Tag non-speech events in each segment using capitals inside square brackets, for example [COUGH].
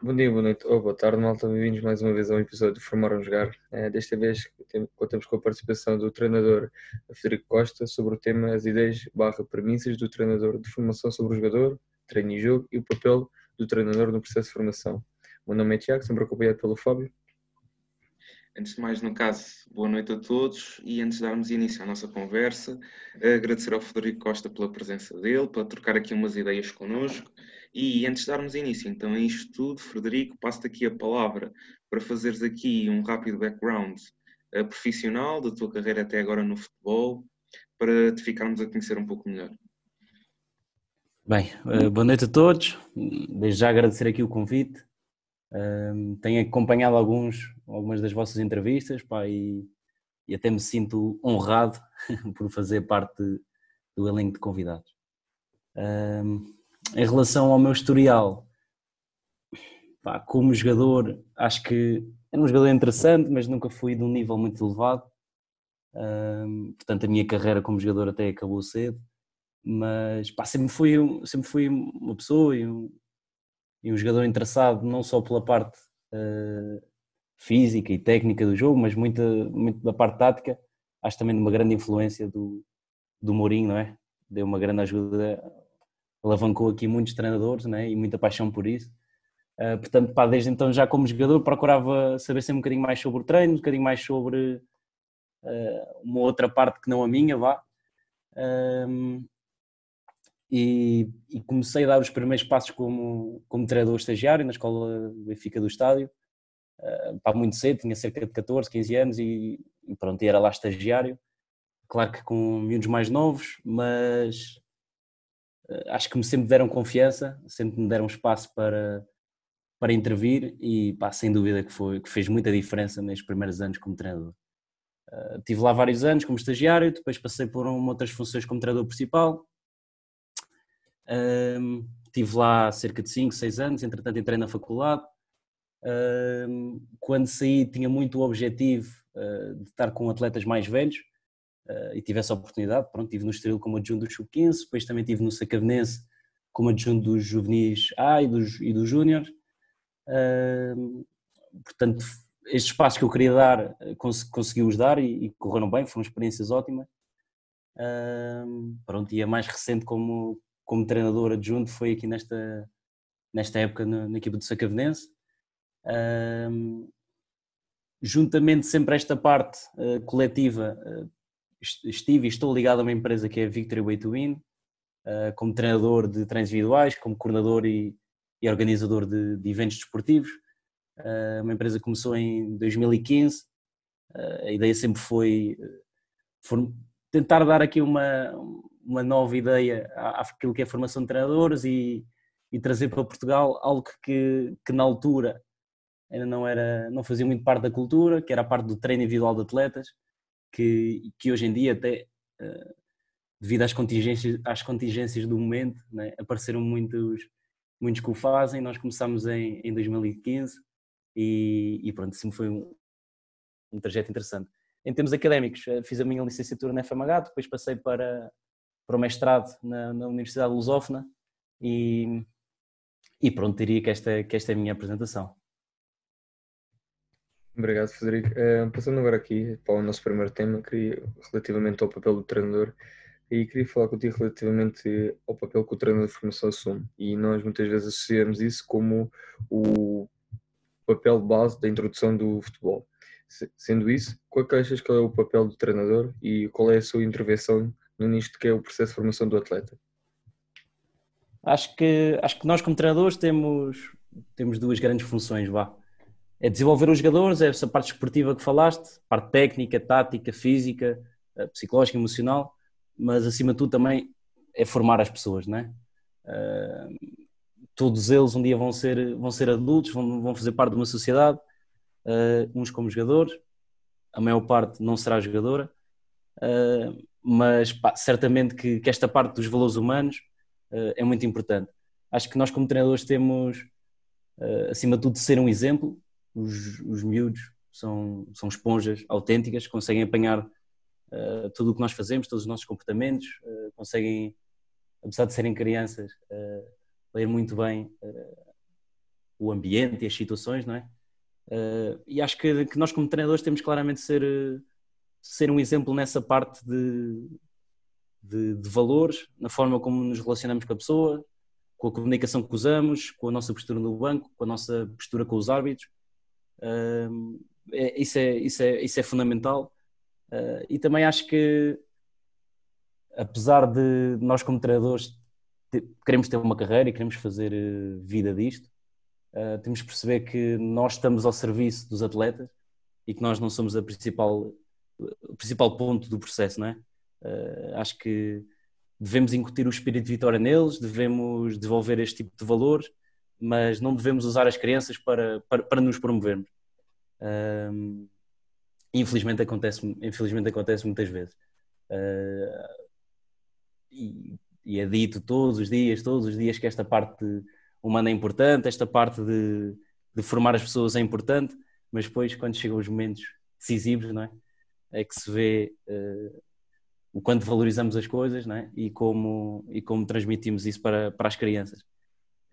Bom dia, boa noite ou boa tarde, malta. Bem-vindos mais uma vez a um episódio de Formar um Jogar. É, desta vez contamos com a participação do treinador Federico Costa sobre o tema as ideias barra premissas do treinador de formação sobre o jogador, treino e jogo e o papel do treinador no processo de formação. O meu nome é Tiago, sempre acompanhado pelo Fábio. Antes de mais, no caso, boa noite a todos e antes de darmos início à nossa conversa, agradecer ao Federico Costa pela presença dele, para trocar aqui umas ideias connosco e antes de darmos início então a isto tudo, Frederico, passo-te aqui a palavra para fazeres aqui um rápido background uh, profissional da tua carreira até agora no futebol, para te ficarmos a conhecer um pouco melhor. Bem, uh, boa noite a todos. Desde já agradecer aqui o convite. Uh, tenho acompanhado alguns, algumas das vossas entrevistas pá, e, e até me sinto honrado [LAUGHS] por fazer parte do elenco de convidados. Uh, em relação ao meu historial, pá, como jogador, acho que era um jogador interessante, mas nunca fui de um nível muito elevado. Um, portanto, a minha carreira como jogador até acabou cedo. Mas pá, sempre, fui, sempre fui uma pessoa e um, e um jogador interessado não só pela parte uh, física e técnica do jogo, mas muito, muito da parte tática. Acho também uma grande influência do, do Mourinho, não é? Deu uma grande ajuda alavancou aqui muitos treinadores né, e muita paixão por isso. Uh, portanto, pá, desde então já como jogador procurava saber sempre um bocadinho mais sobre o treino, um bocadinho mais sobre uh, uma outra parte que não a minha, vá. Um, e, e, comecei a dar os primeiros passos como, como treinador estagiário na escola Benfica do Estádio, uh, muito cedo, tinha cerca de 14, 15 anos e, e pronto, era lá estagiário. Claro que com miúdos mais novos, mas eh, acho que me sempre deram confiança, sempre me deram espaço para, para intervir e pá, sem dúvida que, foi, que fez muita diferença nestes primeiros anos como treinador. Uh, tive lá vários anos como estagiário, depois passei por uma, outras funções como treinador principal. Uh, tive lá cerca de 5, 6 anos, entretanto entrei na faculdade. Uh, quando saí tinha muito o objetivo uh, de estar com atletas mais velhos, uh, e tive essa oportunidade. Pronto, estive no Estoril como adjunto do Sub-15, depois também estive no Sacavenense como adjunto dos juvenis A e dos, e dos júniores. Uh, portanto, estes passos que eu queria dar, cons consegui-os dar e, e, correram bem, foram experiências ótimas. Pronto, e a mais recente como, como treinador adjunto foi aqui nesta, nesta época na, na equipa do Sacavenense. Uh, juntamente sempre esta parte uh, coletiva, uh, estive e estou ligado a uma empresa que é a Victory Way to Win, uh, como treinador de treinos individuais, como coordenador e, e organizador de, de, eventos desportivos. Uma empresa que começou em 2015. Uh, a ideia sempre foi, tentar dar aqui uma, uma nova ideia àquilo que é a formação de treinadores e, e trazer para Portugal algo que, que na altura ainda não era não fazia muito parte da cultura, que era a parte do treino individual de atletas que, que hoje em dia até uh, devido às contingências, às contingências do momento, né, apareceram muitos, muitos que o fazem. Nós começámos em, em 2015 e, e pronto, assim foi um, um trajeto interessante. Em termos académicos, eh, fiz a minha licenciatura na FMH, depois passei para, para o mestrado na, na Universidade Lusófona e, e pronto, diria que esta, que esta é a minha apresentação. Obrigado, Frederico. Uh, passando agora aqui para o nosso primeiro tema, queria, relativamente ao papel do treinador, e queria falar contigo relativamente ao papel que o treinador de formação assume. E nós muitas vezes associamos isso como o papel base da introdução do futebol. Sendo isso, qual é que achas que é o papel do treinador e qual é a sua intervenção nisto que é o processo de formação do atleta? Acho que, acho que nós como treinadores temos, temos duas grandes funções, vá é desenvolver os jogadores, é essa parte esportiva que falaste, parte técnica, tática, física, eh, psicológica, emocional, mas acima de tudo também é formar as pessoas, não é? Uh, todos eles um dia vão ser, vão ser adultos, vão, vão fazer parte de uma sociedade, uh, uns como jogadores, a maior parte não será jogadora, uh, mas pá, certamente que, que, esta parte dos valores humanos é muito importante. Acho que nós como treinadores temos, acima de tudo, ser um exemplo, os, os miúdos são, são esponjas autênticas, conseguem apanhar uh, tudo o que nós fazemos, todos os nossos comportamentos, uh, conseguem, apesar de serem crianças, uh, ler muito bem o ambiente e as situações, não é? Uh, e acho que, que, nós, como treinadores, temos claramente ser, ser um exemplo nessa parte de, de, de, valores, na forma como nos relacionamos com a pessoa, com a comunicação que usamos, com a nossa postura no banco, com a nossa postura com os árbitros. É, isso, é, isso, é, isso é fundamental. Uh, e também acho que, apesar de nós, como treinadores, queremos ter uma carreira e queremos fazer vida disto, uh, temos que perceber que nós estamos ao serviço dos atletas e que nós não somos a principal, o principal ponto do processo, não é? Uh, acho que devemos incutir o espírito de vitória neles, devemos desenvolver este tipo de valores, mas não devemos usar as crianças para, para, para nos promovermos. Uh, infelizmente acontece, infelizmente acontece muitas vezes. Uh, e, e, é dito todos os dias, todos os dias que esta parte humano é importante, esta parte de, de formar as pessoas é importante, mas depois, quando chegam os momentos decisivos, não é? É que se vê uh, o quanto valorizamos as coisas não é? e, como, e como transmitimos isso para, para as crianças.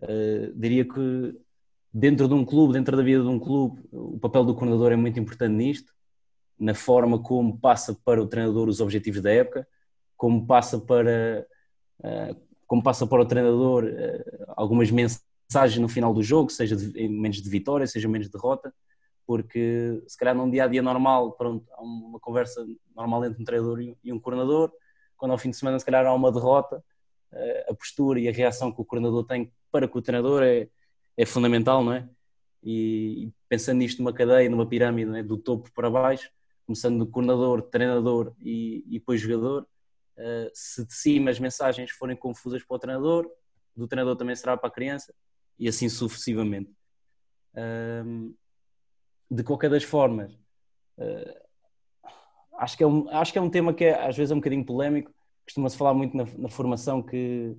Uh, diria que dentro de um clube, dentro da vida de um clube, o papel do coordenador é muito importante nisto, na forma como passa para o treinador os objetivos da época, como passa para uh, como passa para o treinador algumas mensagens no final do jogo, seja de, em momentos de vitória, seja em momentos de derrota, porque se calhar num dia a dia normal, pronto, há uma conversa normal entre um treinador e um coordenador, quando ao fim de semana se calhar há uma derrota, uh, a postura e a reação que o coordenador tem para com o treinador é, é fundamental, não é? E, e pensando nisto numa cadeia, numa pirâmide, é? do topo para baixo, começando do coordenador, treinador e, e depois jogador, uh, se de cima as mensagens forem confusas para o treinador, do treinador também será para a criança e assim sucessivamente. De qualquer das formas, uh, acho, que é um, acho que é um tema que é, às vezes é um bocadinho polémico. Costuma-se falar muito na, na, formação que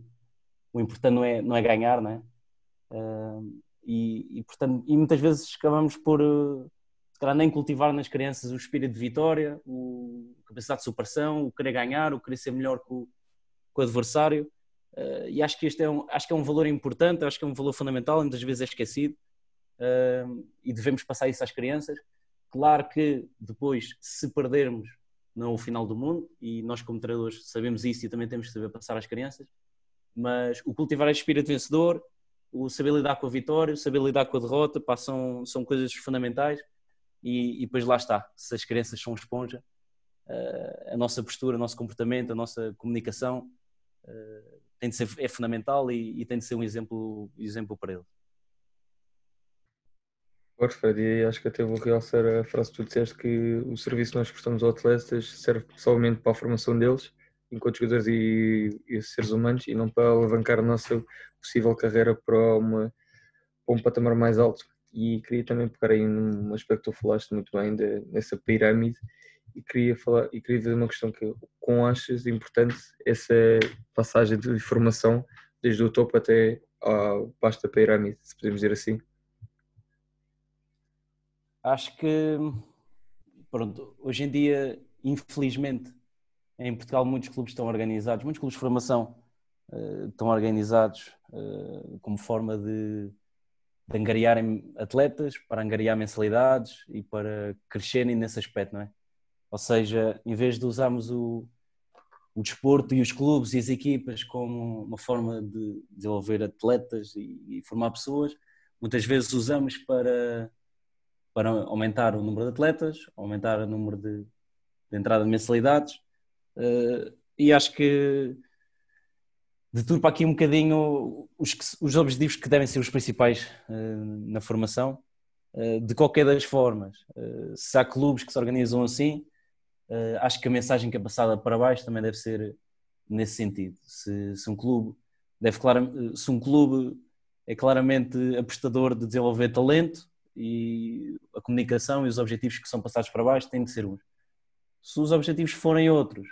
o importante não é, não é ganhar, não é? E, e, portanto, e muitas vezes acabamos por se calhar nem cultivar nas crianças o espírito de vitória, o, a capacidade de superação, o querer ganhar, o querer ser melhor que o, o adversário. Uh, e acho que este é um, acho que é um valor importante, acho que é um valor fundamental, muitas vezes é esquecido. E devemos passar isso às crianças. Claro que depois, se perdermos, não é o final do mundo, e nós, como treinadores, sabemos isso e também temos que saber passar às crianças. Mas o cultivar este espírito vencedor, o saber lidar com a vitória, o saber lidar com a derrota, pá, são, são coisas fundamentais e, e depois lá está, se as crianças são esponja, uh, a nossa postura, o nosso comportamento, a nossa comunicação uh, tem de ser, é fundamental e, e, tem de ser um exemplo, exemplo para eles. Claro, Fred, e acho que até vou realçar a frase que tu disseste que o serviço que nós prestamos aos atletas serve somente para a formação deles, enquanto jogadores e, e, seres humanos, e não para alavancar a nossa possível carreira para, uma, para um patamar mais alto. E queria também pegar aí num aspecto que tu falaste muito bem de, nessa pirâmide e queria falar e queria fazer uma questão que com achas importante essa passagem de informação desde o topo até baixo da pirâmide, se podemos dizer assim. Acho que pronto, hoje em dia, infelizmente, em Portugal muitos clubes estão organizados, muitos clubes de formação uh, estão organizados uh, como forma de de angariarem atletas, para angariar mensalidades e para crescerem nesse aspecto, não é? Ou seja, em vez de usarmos o, o desporto e os clubes e as equipas como uma forma de desenvolver atletas e, e formar pessoas, muitas vezes usamos para, para aumentar o número de atletas, aumentar o número de, de entrada de mensalidades. Uh, e acho que deturpa aqui um bocadinho os, os objetivos que devem ser os principais uh, na formação. Uh, de qualquer das formas, se há clubes que se organizam assim, acho que a mensagem que é passada para baixo também deve ser nesse sentido. Se, se um clube deve se um clube é claramente apostador de desenvolver talento e a comunicação e os objetivos que são passados para baixo têm de ser uns. Se os objetivos forem outros,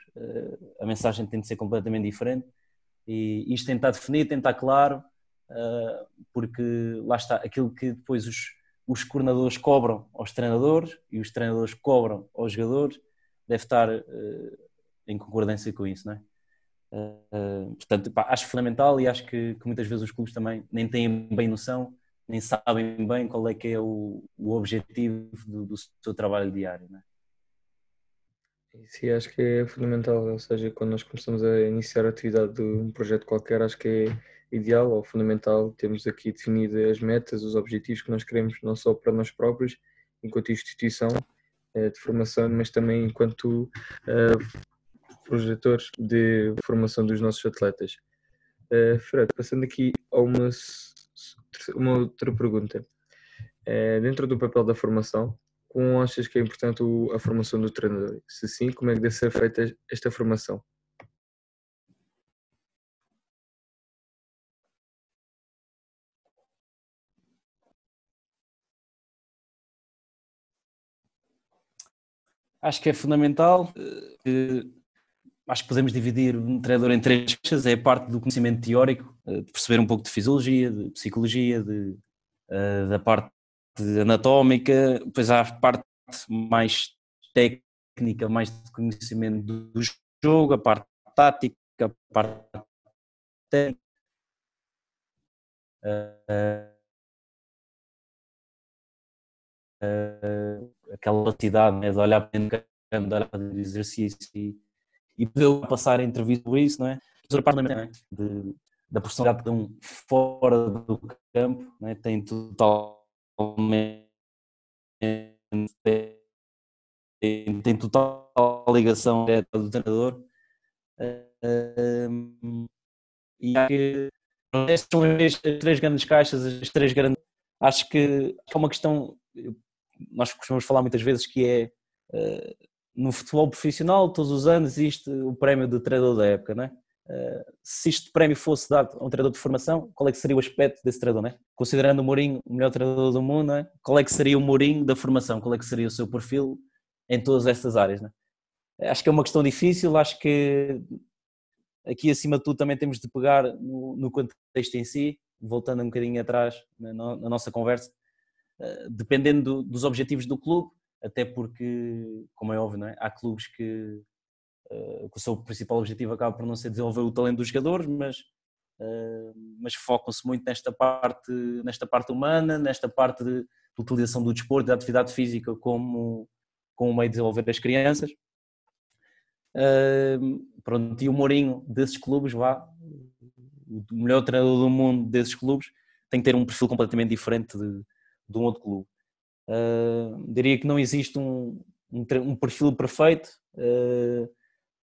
a mensagem tem de ser completamente diferente e isto tem de estar definido, tem de estar claro, uh, porque lá está, aquilo que depois os, os coordenadores cobram aos treinadores e os treinadores cobram aos jogadores deve estar uh, em concordância com isso, não é? Portanto, pá, acho fundamental e acho que, que, muitas vezes os clubes também nem têm bem noção nem sabem bem qual é que é o, o objetivo do, do seu trabalho diário. Né? Sim, acho que é fundamental, ou seja, quando nós começamos a iniciar a atividade de um projeto qualquer, acho que é ideal ou fundamental termos aqui definidas as metas, os objetivos que nós queremos, não só para nós próprios, enquanto instituição eh, de formação, mas também enquanto uh, projetores de formação dos nossos atletas. Uh, Fred, passando aqui a uma, uma outra pergunta. Uh, dentro do papel da formação, como achas que é importante a formação do treinador? Se sim, como é que deve ser feita esta formação? Acho que é fundamental. Eh, acho que podemos dividir um treinador em três caixas. É a parte do conhecimento teórico, eh, de perceber um pouco de fisiologia, de psicologia, de, eh, da parte anatómica, depois há a parte mais técnica, mais de conhecimento do jogo, a parte tática, a parte técnica. Uh, uh, aquela velocidade né, de olhar para o campo, de olhar para o exercício e, e poder passar a entrevista por isso, não é? Outra parte né, de, da personalidade de um fora do campo, né, tem totalmente tem, tem total ligação direta do treinador. Uh, e acho que estas são as três grandes caixas, as três grandes. Acho que é uma questão. Nós costumamos falar muitas vezes que é uh, no futebol profissional, todos os anos existe o prémio de treinador da época, não é? Uh, se este prémio fosse dado a um treinador de formação, qual é que seria o aspecto desse treinador, né? Considerando o Mourinho o melhor treinador do mundo, né? qual é que seria o Mourinho da formação? Qual é que seria o seu perfil em todas essas áreas, né? Acho que é uma questão difícil, acho que aqui acima de tudo também temos de pegar no, no contexto em si, voltando um bocadinho atrás na, na nossa conversa, uh, dependendo do, dos objetivos do clube, até porque, como é óbvio, é? há clubes que uh, que o seu principal objetivo acaba por não ser desenvolver o talento dos jogadores, mas, uh, mas focam-se muito nesta parte, nesta parte humana, nesta parte de, de utilização do desporto, da atividade física como, como meio de desenvolver as crianças. Uh, pronto, e o Mourinho desses clubes, vá, o melhor treinador do mundo desses clubes, tem que ter um perfil completamente diferente de, de um outro clube. Uh, diria que não existe um, um, um perfil perfeito, uh,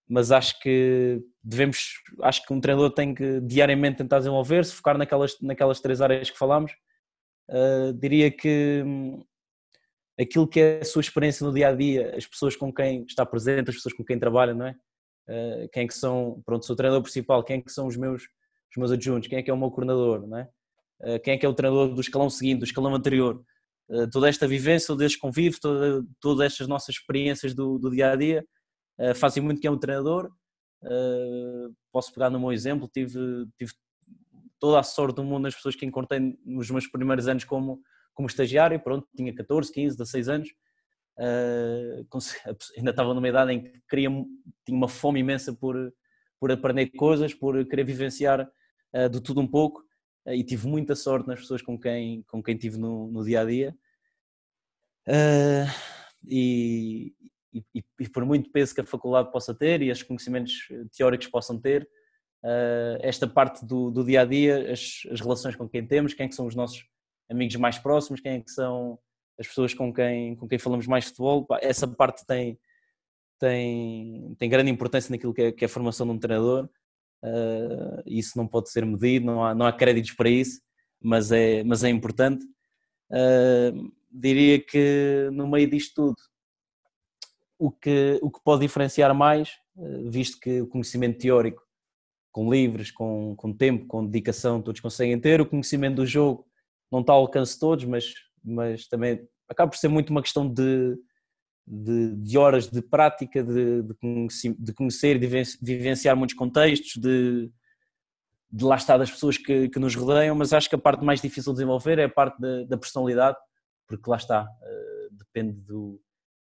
mas acho que devemos, acho que um treinador tem que diariamente tentar desenvolver-se, focar naquelas, naquelas três áreas que falámos. Uh, diria que hum, aquilo que é a sua experiência no dia a dia, as pessoas com quem está presente, as pessoas com quem trabalha, não é? Quem é que são, pronto, sou o treinador principal, quem é que são os meus, os meus adjuntos, quem é que é o meu coordenador, não é? Quem é que é o treinador do escalão seguinte, do escalão anterior. Toda esta vivência, todo este convívio, toda, todas estas nossas experiências do, do dia a dia uh, fazem muito que é um treinador. Uh, posso pegar no meu exemplo, tive, tive toda a sorte do mundo nas pessoas que encontrei nos meus primeiros anos como, como estagiário, pronto, tinha 14, 15, 16 anos, uh, ainda estava numa idade em que queria, tinha uma fome imensa por, por aprender coisas, por querer vivenciar uh, de tudo um pouco, e tive muita sorte nas pessoas com quem, com quem tive no, no dia a dia. e, e, e, e, por muito peso que a faculdade possa ter e os conhecimentos eh, teóricos possam ter, uh, esta parte do, do, dia a dia, as, as, relações com quem temos, quem é que são os nossos amigos mais próximos, quem é que são as pessoas com quem, com quem falamos mais futebol, essa parte tem, tem, tem grande importância naquilo que é, que é a formação de um treinador. Uh, isso não pode ser medido, não há, não há créditos para isso, mas é, mas é importante. Uh, diria que no meio disto tudo, o que, o que pode diferenciar mais, eh, visto que o conhecimento teórico, com livros, com, com tempo, com dedicação, todos conseguem ter, o conhecimento do jogo não está ao alcance de todos, mas, mas também acaba por ser muito uma questão de, de, de horas de prática, de, de, conhecer, de vivenciar muitos contextos, de, de lá estar das pessoas que, que nos rodeiam, mas acho que a parte mais difícil de desenvolver é a parte da, da personalidade, porque lá está, uh, depende do,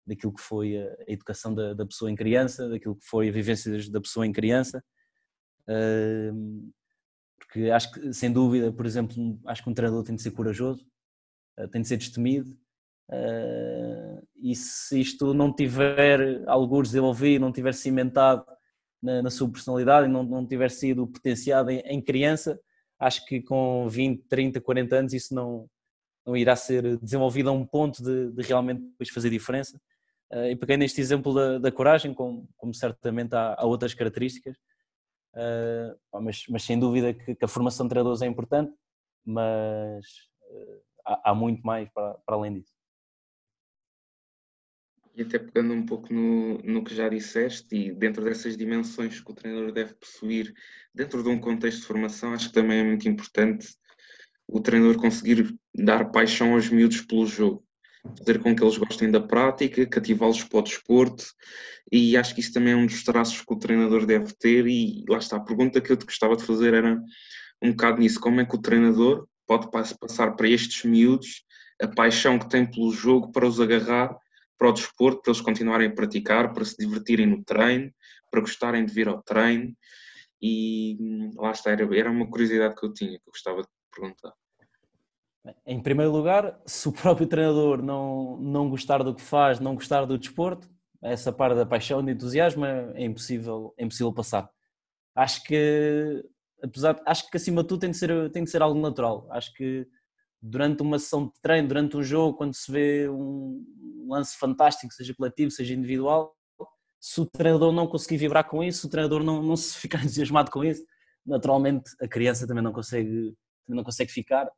daquilo que foi a, educação da, da, pessoa em criança, daquilo que foi a vivência da pessoa em criança. Uh, porque acho que, sem dúvida, por exemplo, acho que um treinador tem de ser corajoso, tem de ser destemido, e se isto não tiver alguns desenvolvido, não tiver cimentado na, na, sua personalidade e não, não tiver sido potenciado em, em, criança, acho que com 20, 30, 40 anos isso não, não irá ser desenvolvido a um ponto de, de realmente depois fazer diferença. Uh, e peguei neste exemplo da, da coragem, como, como certamente há, há, outras características, uh, mas, mas, sem dúvida que, que, a formação de treinadores é importante, mas uh, há, há, muito mais para, para além disso. E até pegando um pouco no, no que já disseste, e dentro dessas dimensões que o treinador deve possuir, dentro de um contexto de formação, acho que também é muito importante o treinador conseguir dar paixão aos miúdos pelo jogo, fazer com que eles gostem da prática, cativá-los para o desporto, e acho que isso também é um dos traços que o treinador deve ter. E lá está, a pergunta que eu te gostava de fazer era um bocado nisso: como é que o treinador pode passar para estes miúdos a paixão que tem pelo jogo para os agarrar para o desporto, para eles continuarem a praticar, para se divertirem no treino, para gostarem de vir ao treino. E hum, lá está, era, uma curiosidade que eu tinha, que eu gostava de perguntar. Em primeiro lugar, se o próprio treinador não, não gostar do que faz, não gostar do desporto, essa parte da paixão, e entusiasmo é impossível, é impossível passar. Acho que, apesar, acho que acima de tudo tem de ser, tem de ser algo natural. Acho que durante uma sessão de treino, durante um jogo, quando se vê um lance fantástico, seja coletivo, seja individual, se o treinador não conseguir vibrar com isso, se o treinador não, não se [LAUGHS] ficar entusiasmado com isso, naturalmente a criança também não consegue, também não consegue ficar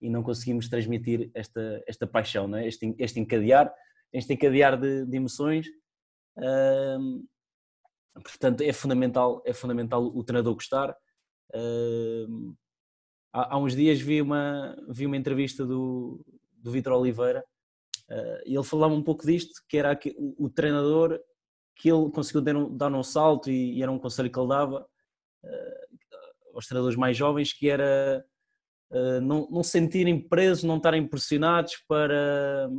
e não conseguimos transmitir esta, esta paixão, não é? este, este encadear, este encadear de, de emoções. Hum, portanto, é fundamental, é fundamental o treinador gostar. Hum, há, há, uns dias vi uma, vi uma entrevista do, do Vitor Oliveira uh, e ele falava um pouco disto, que era que, o, o, treinador que ele conseguiu dar um, dar um salto e, e, era um conselho que ele dava uh, aos treinadores mais jovens, que era uh, não, não sentirem presos, não estarem pressionados para,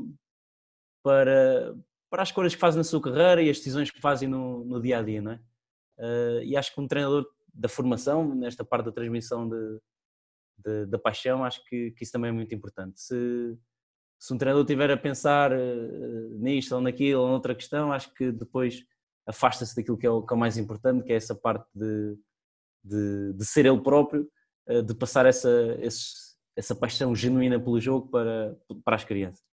para, para as coisas que fazem na sua carreira e as decisões que fazem no, no dia a dia, não é? e acho que um treinador da formação, nesta parte da transmissão de, da paixão, acho que, que, isso também é muito importante. Se, se um treinador estiver a pensar uh, nisto ou naquilo ou noutra questão, acho que depois afasta-se daquilo que é, o, que é o mais importante, que é essa parte de, de, de ser ele próprio, uh, de passar essa, esse, essa paixão genuína pelo jogo para, para as crianças.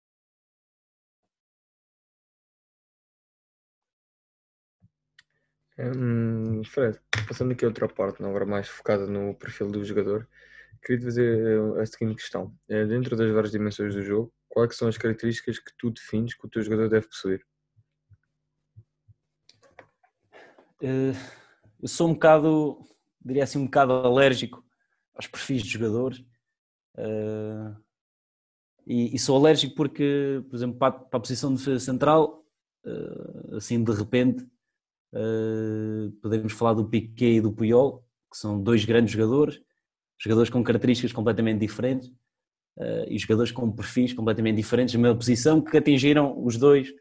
Hum, Fred, passando aqui a outra parte, não agora mais focada no perfil do jogador, queria te fazer eh, a seguinte questão. É, dentro das várias dimensões do jogo, quais são as características que tu defines que o teu jogador deve possuir? Eh, eu sou um bocado, diria assim, um bocado alérgico aos perfis de jogadores. Eh, e, sou alérgico porque, por exemplo, para, a posição de defesa central, assim de repente, podemos falar do Piquet e do Puyol, que são dois grandes jogadores, jogadores com características completamente diferentes uh, e jogadores com perfis completamente diferentes na mesma posição que atingiram os dois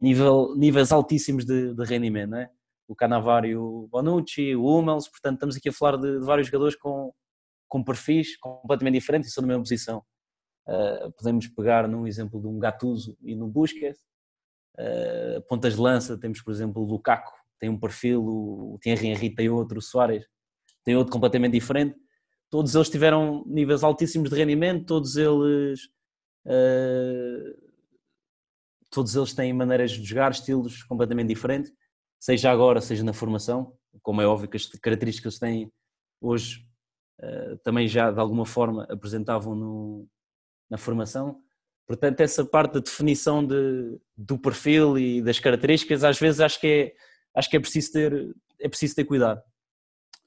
nível, níveis altíssimos de, de rendimento, não é? o Cannavaro e o Bonucci, o Hummels, portanto estamos aqui a falar de, de vários jogadores com, com perfis completamente diferentes e são na mesma posição. Uh, podemos pegar no exemplo de um Gattuso e no Busquets, uh, pontas de lança temos por exemplo o Lukaku, tem um perfil, o Thierry Henry tem outro, o Soares tem outro completamente diferente, todos eles tiveram níveis altíssimos de rendimento, todos eles uh, todos eles têm maneiras de jogar, estilos completamente diferentes, seja agora, seja na formação, como é óbvio que as características têm hoje uh, também já de alguma forma apresentavam no, na formação. Portanto, essa parte da definição de, do perfil e das características, às vezes acho que é, acho que é preciso ter, é preciso ter cuidado.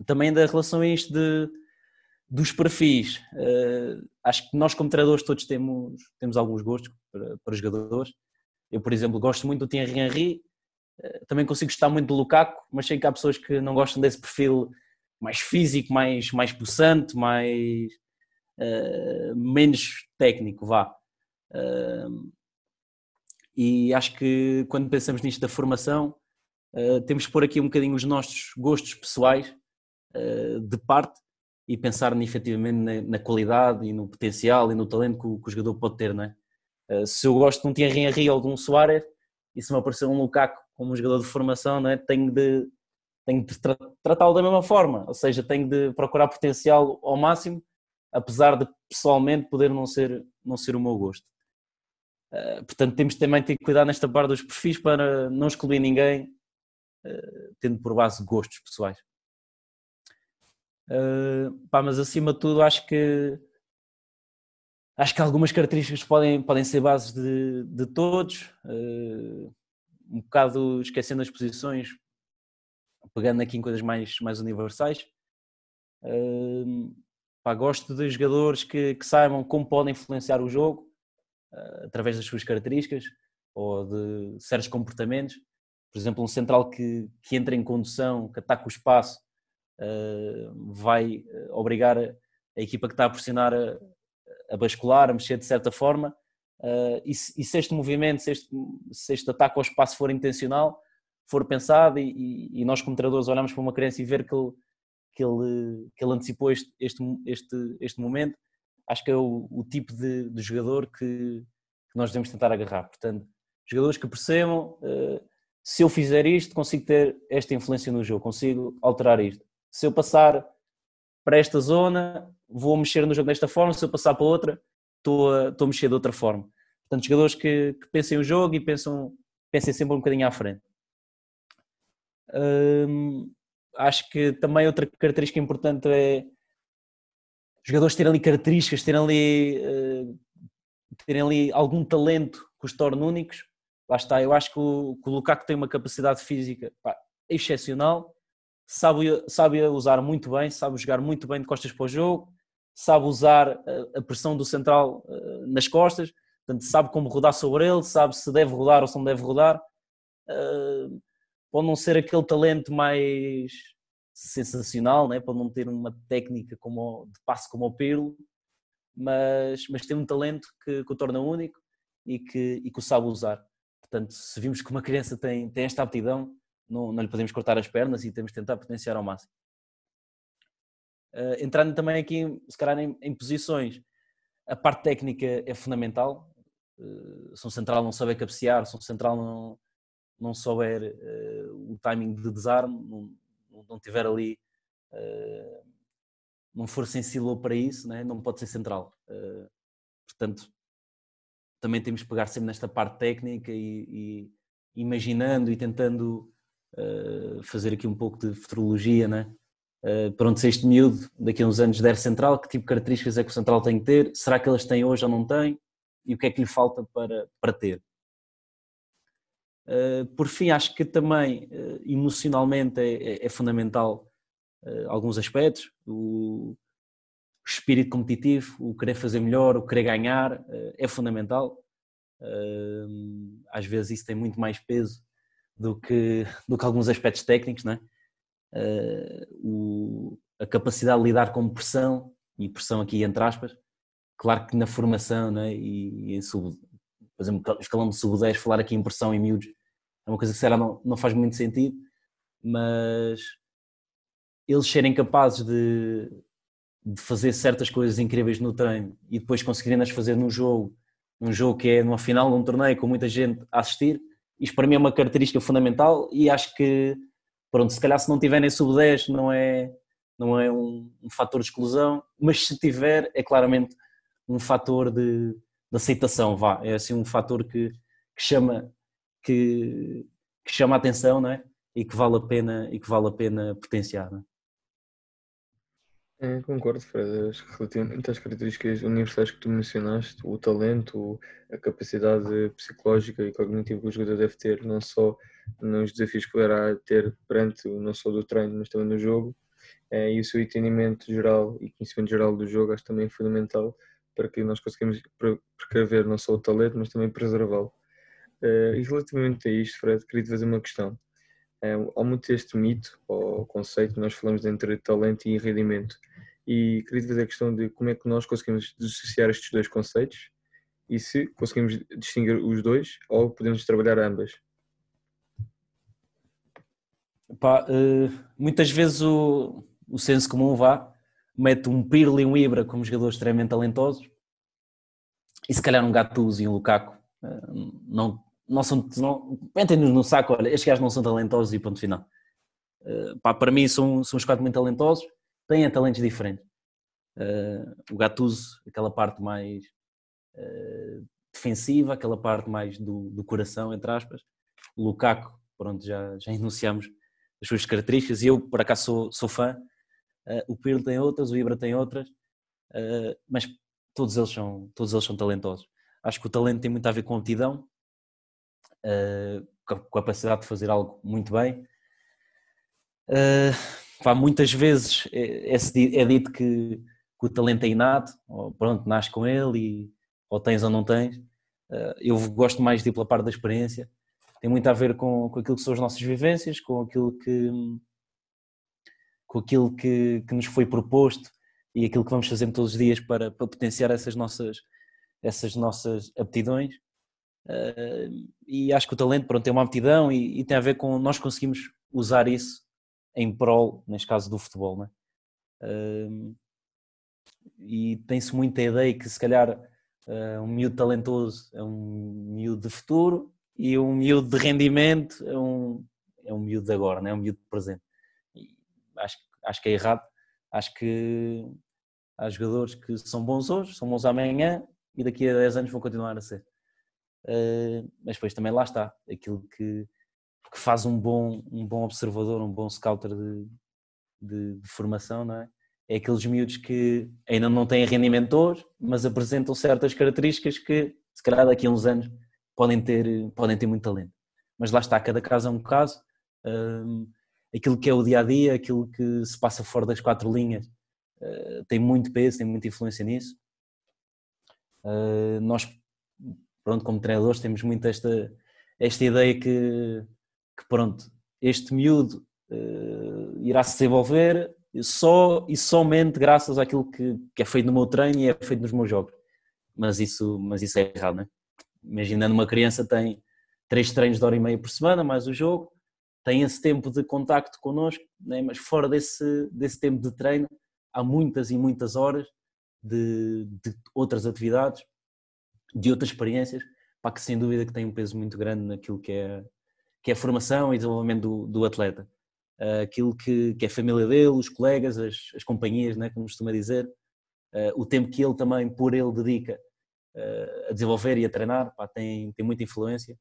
Também da relação a isto de dos perfis, uh, acho que nós como treinadores todos temos, temos alguns gostos para, para jogadores. Eu, por exemplo, gosto muito do Thierry Henry, uh, também consigo gostar muito do Lukaku, mas sei que há pessoas que não gostam desse perfil mais físico, mais, mais possante, mais, uh, menos técnico, vá. e acho que quando pensamos nisto da formação, temos que pôr aqui um bocadinho os nossos gostos pessoais de parte e pensar efetivamente na, na, qualidade e no potencial e no talento que o, que o jogador pode ter, não é? Uh, se eu gosto de um Thierry Henry ou de um Soares e se me aparecer um Lukaku como um jogador de formação, não é? tenho de, tenho de tra tratá-lo da mesma forma, ou seja, tenho de procurar potencial ao máximo, apesar de pessoalmente poder não ser, não ser o meu gosto. Uh, portanto, temos também de ter cuidado nesta parte dos perfis para não excluir ninguém, uh, tendo por base gostos pessoais. Uh, pá, mas acima de tudo acho que acho que algumas características podem, podem ser bases de, de todos, uh, um bocado esquecendo as posições, pegando aqui em coisas mais, mais universais. Uh, pá, gosto de jogadores que, que, saibam como podem influenciar o jogo através das suas características ou de certos comportamentos. Por exemplo, um central que, que entra em condução, que ataca o espaço vai eh, obrigar a, equipa que está a pressionar a, a bascular, a mexer de certa forma. Uh, e, se, e, se, este movimento, se este, se este, ataque ao espaço for intencional, for pensado e, e, nós como treinadores olhamos para uma criança e ver que ele, que ele, que ele antecipou este, este, este, este momento, acho que é o, o tipo de, de jogador que, que, nós devemos tentar agarrar. Portanto, jogadores que percebam, se eu fizer isto, consigo ter esta influência no jogo, consigo alterar isto se eu passar para esta zona, vou mexer no jogo desta forma, se eu passar para outra, estou a, estou a mexer de outra forma. Portanto, jogadores que, que pensem o jogo e pensam, pensem sempre um bocadinho à frente. Hum, acho que também outra característica importante é jogadores terem ali características, terem ali, uh, terem ali algum talento que os torne únicos. Lá está, eu acho que o, que o Lukaku tem uma capacidade física pá, excepcional, sabe, sabe usar muito bem, sabe jogar muito bem de costas para o jogo, sabe usar a pressão do central eh, nas costas, portanto, sabe como rodar sobre ele, sabe se deve rodar ou se não deve rodar. Eh, pode não ser aquele talento mais sensacional, né? pode não ter uma técnica como, de passe como o Pirlo, mas, mas tem um talento que, que o torna único e que, e que o sabe usar. Portanto, se vimos que uma criança tem, tem esta aptidão, não, não lhe podemos cortar as pernas e temos de tentar potenciar ao máximo. Uh, entrando também aqui, se calhar, em, em, posições, a parte técnica é fundamental. Uh, se um central não souber cabecear, se um central não, não souber uh, o timing de desarme, não, não tiver ali, uh, não for sensível para isso, né? não pode ser central. portanto, também temos que pegar sempre nesta parte técnica e, e imaginando e tentando uh, fazer aqui um pouco de futurologia, né? Uh, para onde se este miúdo daqui a uns anos der central, que tipo de características é que o central tem que ter, será que elas têm hoje ou não têm, e o que é que lhe falta para, para ter. Uh, por fim, acho que também uh, emocionalmente é, é, é fundamental alguns aspectos, o, espírito competitivo, o querer fazer melhor, o querer ganhar, é fundamental. às vezes isso tem muito mais peso do que, do que alguns aspectos técnicos, não é? Uh, o, a capacidade de lidar com pressão, e pressão aqui entre aspas, claro que na formação não é? e, e em sub, por exemplo, escalão de sub 10, falar aqui em pressão em miúdos é uma coisa que será não, não faz muito sentido, mas eles serem capazes de, de fazer certas coisas incríveis no treino e depois conseguirem-nas fazer num jogo, num jogo que é numa final de um torneio com muita gente a assistir, isto para mim é uma característica fundamental e acho que, pronto, se calhar se não tiverem sub-10 não é, não é um, um fator de exclusão, mas se tiver é claramente um fator de, de aceitação, vá, é assim um fator que, que chama que, que, chama a atenção, não é? E que vale a pena e que vale a pena potenciar. Não é? É, concordo, Fred. Que relativamente às características universais que tu mencionaste, o talento, a capacidade psicológica e cognitiva que o jogador deve ter, não só nos desafios que irá ter perante, não só do treino, mas também no jogo, é, e o seu entendimento geral e conhecimento geral do jogo, acho também fundamental para que nós conseguimos precaver não só o talento, mas também preservá-lo. É, e relativamente a isto, Fred, queria te fazer uma questão. É, há muito este mito ou conceito nós falamos entre talento e rendimento. E queria fazer a questão de como é que nós conseguimos dissociar estes dois conceitos e se conseguimos distinguir os dois ou podemos trabalhar ambas. Pá, uh, muitas vezes o, o senso comum vá mete um Pirlo e um Ibra como jogadores extremamente talentosos e se calhar um Gattuso e um Lukaku não, não são, não, metem-nos no saco, olha, estes gajos não são talentosos e ponto final. Uh, pá, para mim são, são os quatro muito talentosos, têm talentos diferentes. Uh, o Gattuso, aquela parte mais uh, defensiva, aquela parte mais do, do coração, entre aspas. O Lukaku, pronto, já, já enunciamos as suas características e eu, por acaso, sou, sou fã. o Pirlo tem outras, o Ibra tem outras, mas todos eles, são, todos eles são talentosos. Acho que o talento tem muito a ver com a aptidão, com a capacidade de fazer algo muito bem. Uh, pá, muitas vezes é, é, é dito que, que, o talento é inato, ou pronto, nasce com ele, e, ou tens ou não tens. Uh, eu gosto mais de ir pela parte da experiência. Tem muito a ver com, com aquilo que são as nossas vivências, com aquilo que, com aquilo que, que nos foi proposto e aquilo que vamos fazendo todos os dias para, para potenciar essas nossas, essas nossas aptidões. Uh, e acho que o talento pronto, tem uma aptidão e, e, tem a ver com nós conseguimos usar isso em prol, neste caso do futebol. Né? Uh, e tem-se muita ideia que se calhar uh, um miúdo talentoso é um miúdo de futuro e um miúdo de rendimento é um, é um miúdo de agora, não é um miúdo de presente. E acho, acho que é errado. Acho que há jogadores que são bons hoje, são bons amanhã e daqui a 10 anos vão continuar a ser. Uh, mas depois também lá está, aquilo que, que, faz um bom, um bom observador, um bom scouter de, de, de, formação, não é? É aqueles miúdos que ainda não têm rendimento hoje, mas apresentam certas características que, se calhar daqui a uns anos, podem ter, podem ter muito talento. Mas lá está, cada caso é um caso. Uh, aquilo que é o dia a dia, aquilo que se passa fora das quatro linhas, uh, tem muito peso, tem muita influência nisso. Uh, nós, pronto, como treinadores, temos muito esta, esta ideia que, que pronto, este miúdo uh, irá se desenvolver só e somente graças àquilo que, que é feito no meu treino e é feito nos meus jogos. Mas isso, mas isso é errado, não é? Imaginando uma criança tem três treinos de hora e meia por semana, mais o jogo, tem esse tempo de contacto connosco, né? mas fora desse, desse tempo de treino, há muitas e muitas horas de, de outras atividades, de outras experiências, para que sem dúvida que tem um peso muito grande naquilo que é, que é a formação e desenvolvimento do, do atleta. Uh, aquilo que, que é a família dele, os colegas, as, as companhias, né, como costuma dizer, uh, o tempo que ele também, por ele, dedica uh, a desenvolver e a treinar, pá, tem, tem muita influência.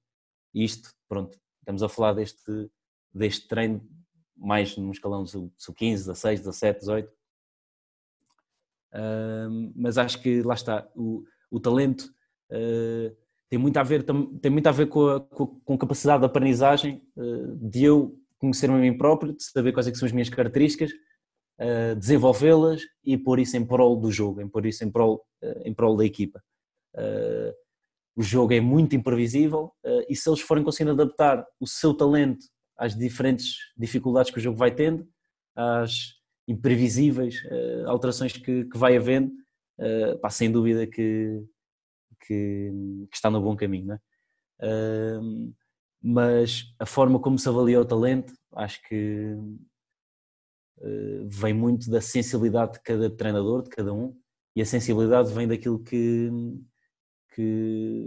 E isto, pronto, estamos a falar deste, deste treino mais num escalão do sub-15, 16, 17, 18, mas acho que lá está, o, o talento tem, muito a ver, tem muito a ver com a, com a capacidade de aprendizagem, uh, de eu conhecer-me a mim próprio, de saber quais é são as minhas características, uh, desenvolvê-las e pôr isso em prol do jogo, em pôr isso em prol, em prol da equipa. o jogo é muito imprevisível e se eles forem conseguindo adaptar o seu talento às diferentes dificuldades que o jogo vai tendo, às, imprevisíveis, alterações que, que, vai havendo, pá, sem dúvida que, que, que, está no bom caminho. Uh, mas a forma como se avalia o talento, acho que uh, vem muito da sensibilidade de cada treinador, de cada um, e a sensibilidade vem daquilo que, que,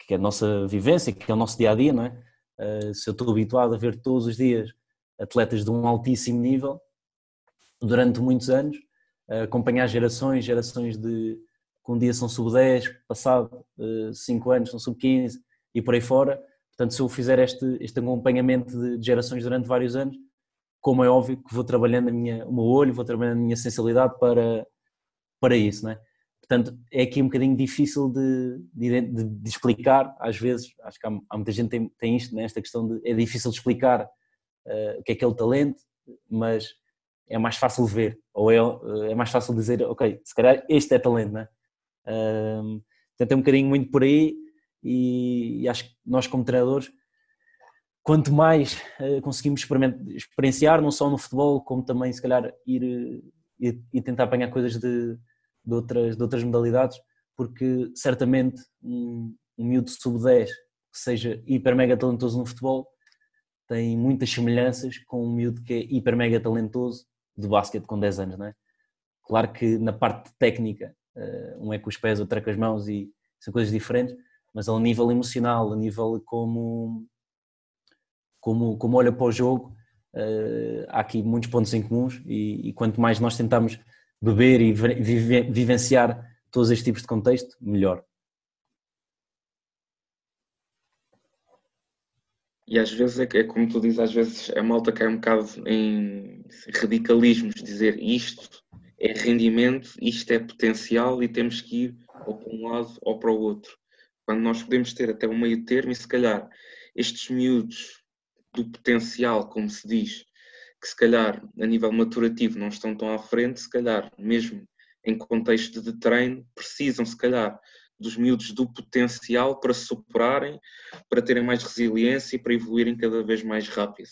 que é a nossa vivência, que é o nosso dia a dia, não é? Uh, se eu estou habituado a ver todos os dias atletas de um altíssimo nível, durante muitos anos, acompanhar gerações, gerações de que um dia são sub-10, passado 5 anos são sub-15 e por aí fora. Portanto, se eu fizer este, este acompanhamento de gerações durante vários anos, como é óbvio que vou trabalhando a minha, o meu olho, vou trabalhando a minha sensibilidade para, para isso, não é? Portanto, é aqui um bocadinho difícil de, de, de explicar, às vezes, acho que há, há muita gente que tem, tem isto, né? questão de, é difícil de explicar uh, o que é que é o talento, mas é mais fácil ver, ou é, é mais fácil dizer, ok, se calhar este é talento, né? Um, portanto, é um bocadinho muito por aí e, e acho que nós como treinadores, quanto mais uh, conseguimos experienciar, não só no futebol, como também se calhar ir, ir, ir tentar apanhar coisas de, de, outras, de outras modalidades, porque certamente um, um miúdo sub-10 que seja hiper mega talentoso no futebol tem muitas semelhanças com um miúdo que é hiper mega talentoso de basquete com 10 anos, não é? Claro que na parte técnica, um é com os pés, outro é com as mãos e são coisas diferentes, mas ao nível emocional, a nível como, como, como olha para o jogo, há aqui muitos pontos em comuns e, e quanto mais nós tentamos beber e vivenciar todos estes tipos de contexto, melhor. E às vezes é, é como tu dizes, às vezes a malta cai um bocado em radicalismos, dizer isto é rendimento, isto é potencial e temos que ir ou para um lado ou para o outro. Quando nós podemos ter até um meio termo e se calhar estes miúdos do potencial, como se diz, que se calhar a nível maturativo não estão tão à frente, se calhar mesmo em contexto de treino, precisam se calhar dos miúdos do potencial para se superarem, para terem mais resiliência e para evoluírem cada vez mais rápido.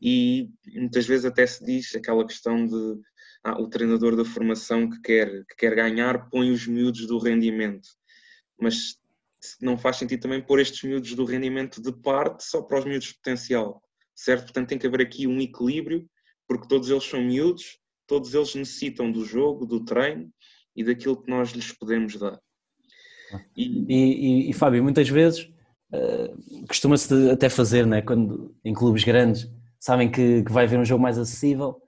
E muitas vezes até se diz aquela questão de ah, o treinador da formação que quer, que quer ganhar põe os miúdos do rendimento. Mas não faz sentido também pôr estes miúdos do rendimento de parte só para os miúdos de potencial, certo? Portanto, tem que haver aqui um equilíbrio, porque todos eles são miúdos, todos eles necessitam do jogo, do treino e daquilo que nós lhes podemos dar. E, e, e Fábio, muitas vezes uh, costuma-se até fazer, né, quando em clubes grandes sabem que, que vai haver um jogo mais acessível,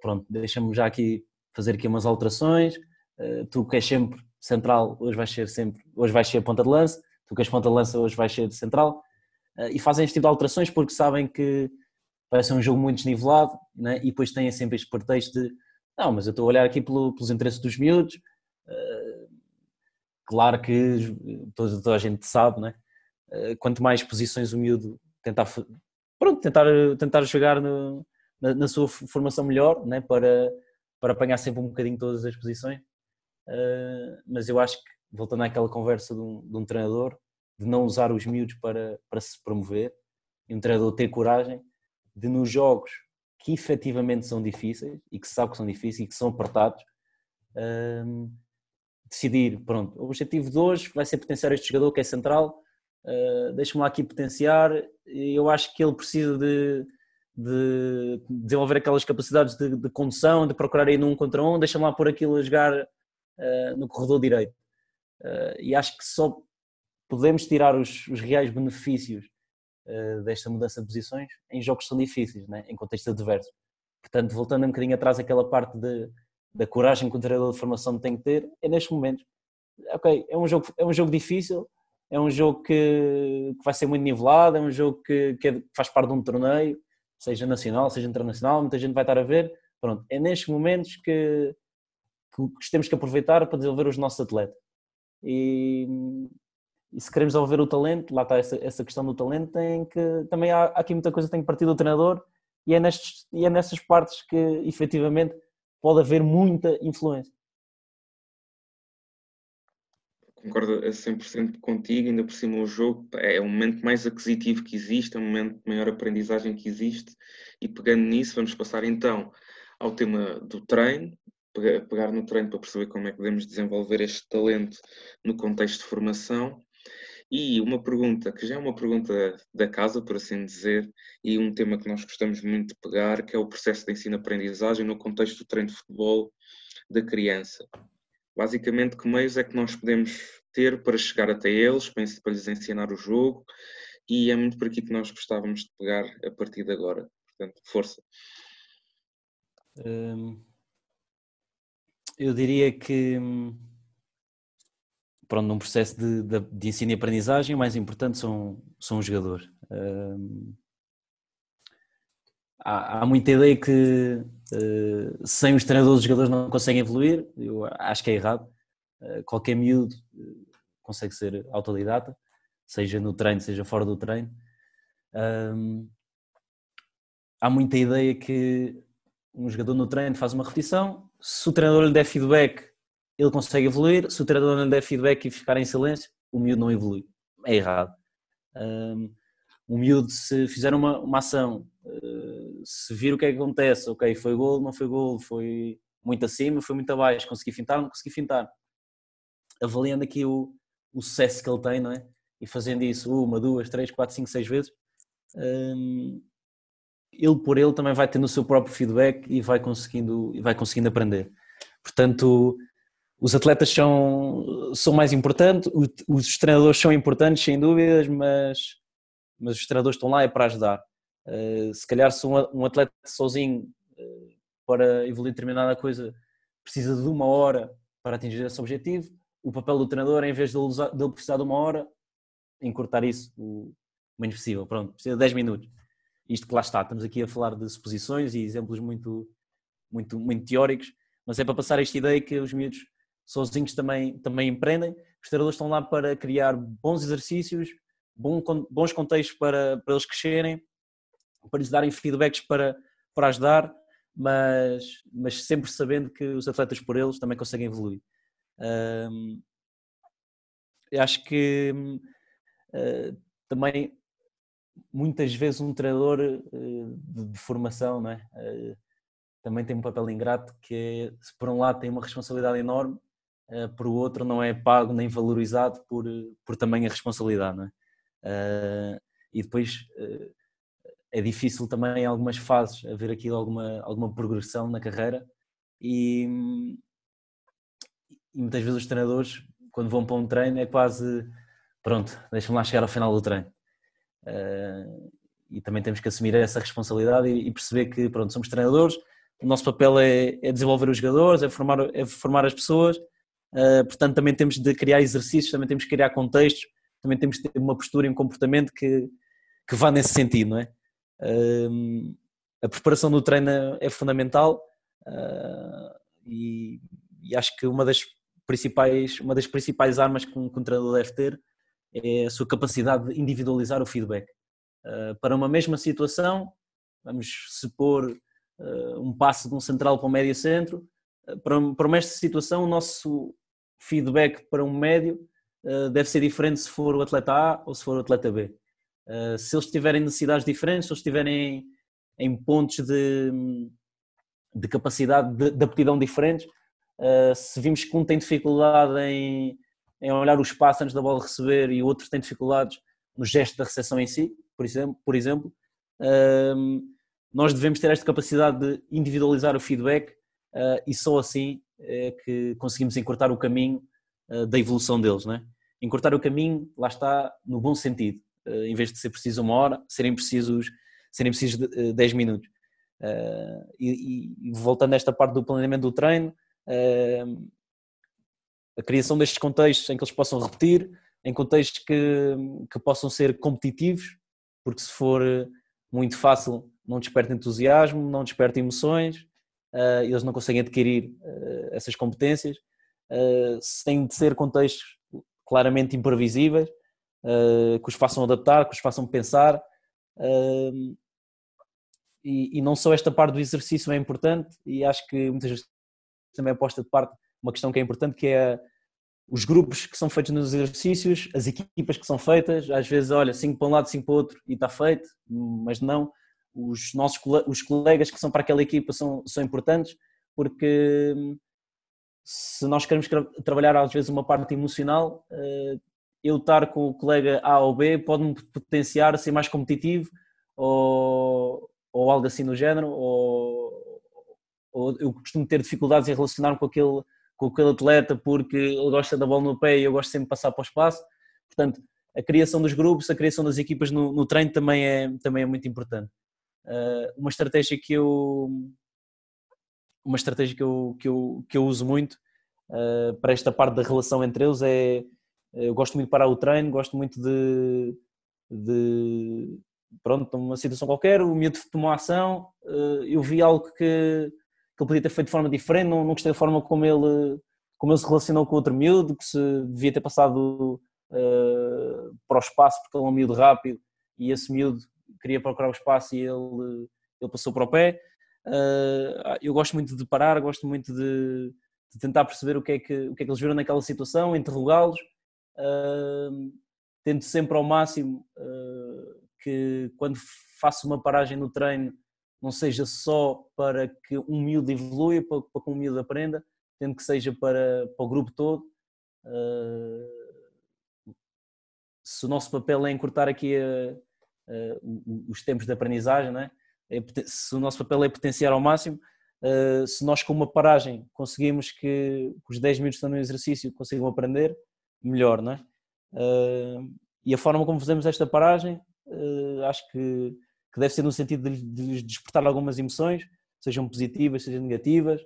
pronto, deixa-me já aqui fazer aqui umas alterações, uh, tu que és sempre central, hoje vais ser sempre, hoje vais ser ponta de lança, tu que és ponta de lança, hoje vais ser central, e fazem este tipo de alterações porque sabem que vai ser um jogo muito desnivelado, né? e depois têm sempre este pretexto de não, mas eu estou a olhar aqui pelo, pelos interesses dos miúdos, claro que toda, toda a gente sabe, né? quanto mais posições o miúdo tentar, pronto, tentar, tentar jogar no, na, na, sua formação melhor, né? para, para apanhar sempre um bocadinho todas as posições. Uh, mas eu acho que, voltando àquela conversa de um, de um, treinador, de não usar os miúdos para, para se promover, e um treinador ter coragem de, nos jogos que efetivamente são difíceis e que se sabe que são difíceis e que são apertados, uh, decidir, pronto, o objetivo de hoje vai ser potenciar este jogador que é central, uh, deixa-me lá aqui potenciar, eu acho que ele precisa de, de desenvolver aquelas capacidades de, de, condução, de procurar aí num contra um, deixa-me lá pôr aquilo a jogar uh, no corredor direito. Uh, e acho que só podemos tirar os, os reais benefícios uh, desta mudança de posições em jogos são difíceis, né? em contexto adverso. Portanto, voltando um bocadinho atrás aquela parte de da coragem que o treinador de formação tem que ter, é nestes momentos. Ok, é um jogo, é um jogo difícil, é um jogo que, que vai ser muito nivelado, é um jogo que, que, é, faz parte de um torneio, seja nacional, seja internacional, muita gente vai estar a ver. Pronto, é nestes momentos que, que temos que aproveitar para desenvolver os nossos atletas. E, e se queremos desenvolver o talento, lá está essa, essa questão do talento, tem que, também há, aqui muita coisa que tem que partir do treinador e é, nestes, e é nessas partes que efetivamente pode haver muita influência. Concordo a 100% contigo, ainda por cima o jogo é o momento mais aquisitivo que existe, é o momento de maior aprendizagem que existe e pegando nisso vamos passar então ao tema do treino, pegar no treino para perceber como é que podemos desenvolver este talento no contexto de formação e uma pergunta, que já é uma pergunta da casa, por assim dizer, e um tema que nós gostamos muito de pegar, que é o processo de ensino-aprendizagem no contexto do treino de futebol da criança. Basicamente, que meios é que nós podemos ter para chegar até eles, para, lhes ensinar o jogo, e é muito por aqui que nós gostávamos de pegar a partir de agora. Portanto, força. Hum, eu diria que hum, pronto, num processo de, de, de, ensino e aprendizagem, o mais importante são, são os jogadores. Uh, há, há, muita ideia que uh, sem os treinadores os jogadores não conseguem evoluir, eu acho que é errado. Uh, qualquer miúdo consegue ser autodidata, seja no treino, seja fora do treino. há muita ideia que um jogador no treino faz uma repetição, se o treinador lhe der feedback ele consegue evoluir. Se o treinador não der feedback e ficar em silêncio, o miúdo não evolui. É errado. Um, o miúdo, se fizer uma, uma ação, uh, se vir o que é que acontece, ok, foi gol, não foi gol, foi muito acima, foi muito abaixo, consegui fintar, não consegui fintar. Avaliando aqui o, o sucesso que ele tem, não é? E fazendo isso uma, duas, três, quatro, cinco, seis vezes, um, ele por ele também vai tendo o seu próprio feedback e vai conseguindo, e vai conseguindo aprender. Portanto, os atletas são, são mais importantes, os treinadores são importantes, sem dúvidas, mas, mas os treinadores estão lá é para ajudar. Uh, se calhar se um, atleta sozinho uh, para evoluir determinada coisa precisa de uma hora para atingir esse objetivo, o papel do treinador, em vez de ele precisar de uma hora, encurtar isso o menos possível. Pronto, precisa de 10 minutos. Isto que lá está, estamos aqui a falar de suposições e exemplos muito, muito, muito teóricos, mas é para passar esta ideia que os miúdos sozinhos também, também empreendem. Os treinadores estão lá para criar bons exercícios, bons contextos para, para eles crescerem, para lhes darem feedbacks para, para ajudar, mas, mas sempre sabendo que os atletas por eles também conseguem evoluir. Um, acho que uh, também muitas vezes um treinador uh, de, de, formação não é? Uh, também tem um papel ingrato que é, por um lado tem uma responsabilidade enorme, por outro não é pago nem valorizado por, por também a responsabilidade. Não é? e depois é difícil também em algumas fases haver aqui alguma, alguma progressão na carreira e, e muitas vezes os treinadores, quando vão para um treino, é quase pronto, deixa-me lá chegar ao final do treino. Uh, e também temos que assumir essa responsabilidade e, e, perceber que pronto, somos treinadores, o nosso papel é, é desenvolver os jogadores, é formar, é formar as pessoas, uh, portanto também temos de criar exercícios, também temos de criar contextos, também temos de ter uma postura e um comportamento que, que vá nesse sentido, não é? A preparação do treino é fundamental e, e acho que uma das principais, uma das principais armas que um, que um treinador deve ter é a sua capacidade de individualizar o feedback. Uh, para uma mesma situação, vamos supor uh, um passo de um central para um médio centro, para, para esta situação o nosso feedback para um médio deve ser diferente se for o atleta A ou se for o atleta B. se eles tiverem necessidades diferentes, se eles tiverem em pontos de, de capacidade de, de aptidão diferentes, Uh, se vimos que um tem dificuldade em, em olhar o espaço antes da bola receber e o outro tem dificuldades no gesto da recepção em si, por exemplo, por exemplo uh, nós devemos ter esta capacidade de individualizar o feedback e só assim é que conseguimos encurtar o caminho da evolução deles, não é? Encurtar o caminho, lá está, no bom sentido, em vez de ser preciso uma hora, serem precisos, serem precisos 10 minutos. E, e voltando a esta parte do planeamento do treino, a criação destes contextos em que eles possam repetir, em contextos que, que possam ser competitivos, porque se for muito fácil não desperta entusiasmo, não desperta emoções, eles não conseguem adquirir essas competências. Uh, têm de ser contextos claramente imprevisíveis, que os façam adaptar, que os façam pensar. E, e, não só esta parte do exercício é importante, e acho que muitas vezes também é posta de parte uma questão que é importante, que é os grupos que são feitos nos exercícios, as equipas que são feitas, às vezes, olha, 5 para um lado, 5 para o outro e está feito, mas não. Os nossos os colegas que são para aquela equipa são, são importantes, porque se nós queremos trabalhar às vezes uma parte emocional, eh, eu estar com o colega A ou B pode-me potenciar a ser mais competitivo ou, ou algo assim no género, ou ou eu costumo ter dificuldades em relacionar-me com aquele, com aquele atleta porque ele gosta da bola no pé e eu gosto sempre de passar para o espaço. Portanto, a criação dos grupos, a criação das equipas no, no treino também é, também é muito importante. Uh, uma estratégia que eu uma estratégia que eu, que eu, que eu uso muito uh, para esta parte da relação entre eles é eu gosto muito de parar o treino, gosto muito de, de pronto, numa situação qualquer, o miúdo tomou ação, uh, eu vi algo que que ele podia ter feito de forma diferente, não, não gostei da forma como ele, como ele se relacionou com outro miúdo, que se devia ter passado uh, para o espaço porque ele é um miúdo rápido e esse miúdo queria procurar o espaço e ele, ele passou para o pé. Uh, eu gosto muito de parar, gosto muito de, de, tentar perceber o que, é que, o que é que eles viram naquela situação, interrogá-los. Tento sempre ao máximo que quando faço uma paragem no treino não seja só para que um miúdo evolua, para, para que um miúdo aprenda, tendo que seja para, para o grupo todo. Uh, se o nosso papel é encurtar aqui a, a, os tempos de aprendizagem, é? É, se o nosso papel é potenciar ao máximo, uh, se nós com uma paragem conseguimos que os 10 minutos que estão no exercício consigam aprender, melhor, não é? Uh, e a forma como fazemos esta paragem, uh, acho que, que, deve ser no sentido de, de despertar algumas emoções, sejam positivas, sejam negativas,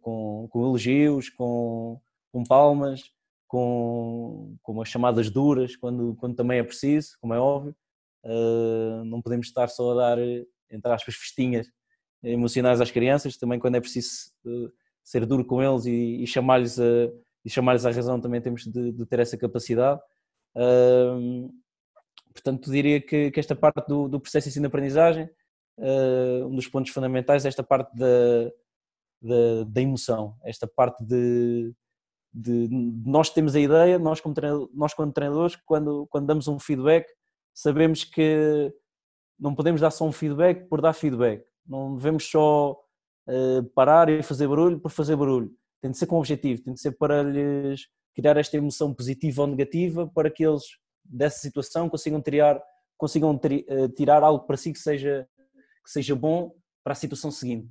com, com, elogios, com, com palmas, com, com umas chamadas duras, quando, quando também é preciso, como é óbvio. não podemos estar só a dar, entre aspas, festinhas emocionais às crianças, também quando é preciso uh, ser duro com eles e, e chamar-lhes a, e chamar-lhes à razão também temos de, de ter essa capacidade. Portanto, diria que, que, esta parte do, do processo de ensino-aprendizagem, uh, um dos pontos fundamentais é esta parte da, da, da emoção, esta parte de, de, nós temos a ideia, nós como, nós como treinadores, quando, quando damos um feedback, sabemos que não podemos dar só um feedback por dar feedback. Não devemos só uh, parar e fazer barulho por fazer barulho. Tem de ser com objetivo, tem de ser para lhes criar esta emoção positiva ou negativa para que eles dessa situação consigam tirar, consigam ter, uh, tirar algo para si que seja, que seja bom para a situação seguinte.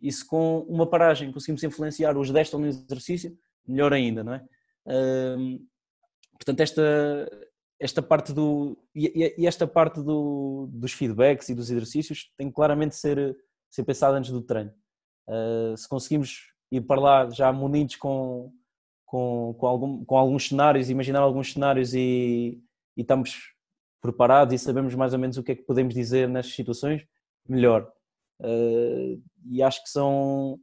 E se com uma paragem conseguimos influenciar os 10 estão no exercício, melhor ainda, não é? Portanto, esta, esta parte do e, esta parte do, dos feedbacks e dos exercícios tem claramente de ser ser pensado antes do treino. Uh, se conseguimos ir para lá já munidos com com, com, algum, com alguns cenários, imaginar alguns cenários e, e estamos preparados e sabemos mais ou menos o que é que podemos dizer nestas situações, melhor. Uh, e acho que são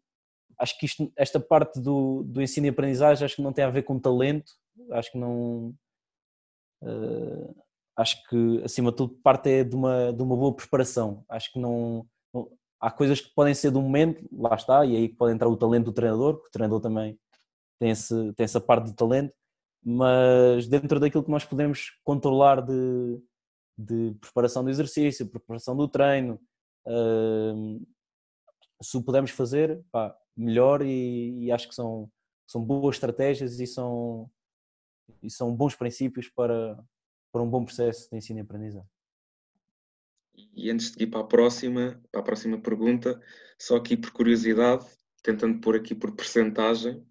acho que isto, esta parte do, do ensino e aprendizagem acho que não tem a ver com talento, acho que não Uh, acho que, acima de tudo, parte é de uma, de uma boa preparação. Acho que não, não, Há coisas que podem ser do momento, lá está, e aí pode entrar o talento do treinador, porque o treinador também tem, esse, tem essa parte de talento, mas dentro daquilo que nós podemos controlar de, de preparação do exercício, preparação do treino, uh, se o pudermos fazer, pá, melhor e, e, acho que são, são boas estratégias e são, e são bons princípios para, para um bom processo de ensino e aprendizagem. E antes de ir para a próxima, para a próxima pergunta, só aqui por curiosidade, tentando pôr aqui por percentagem,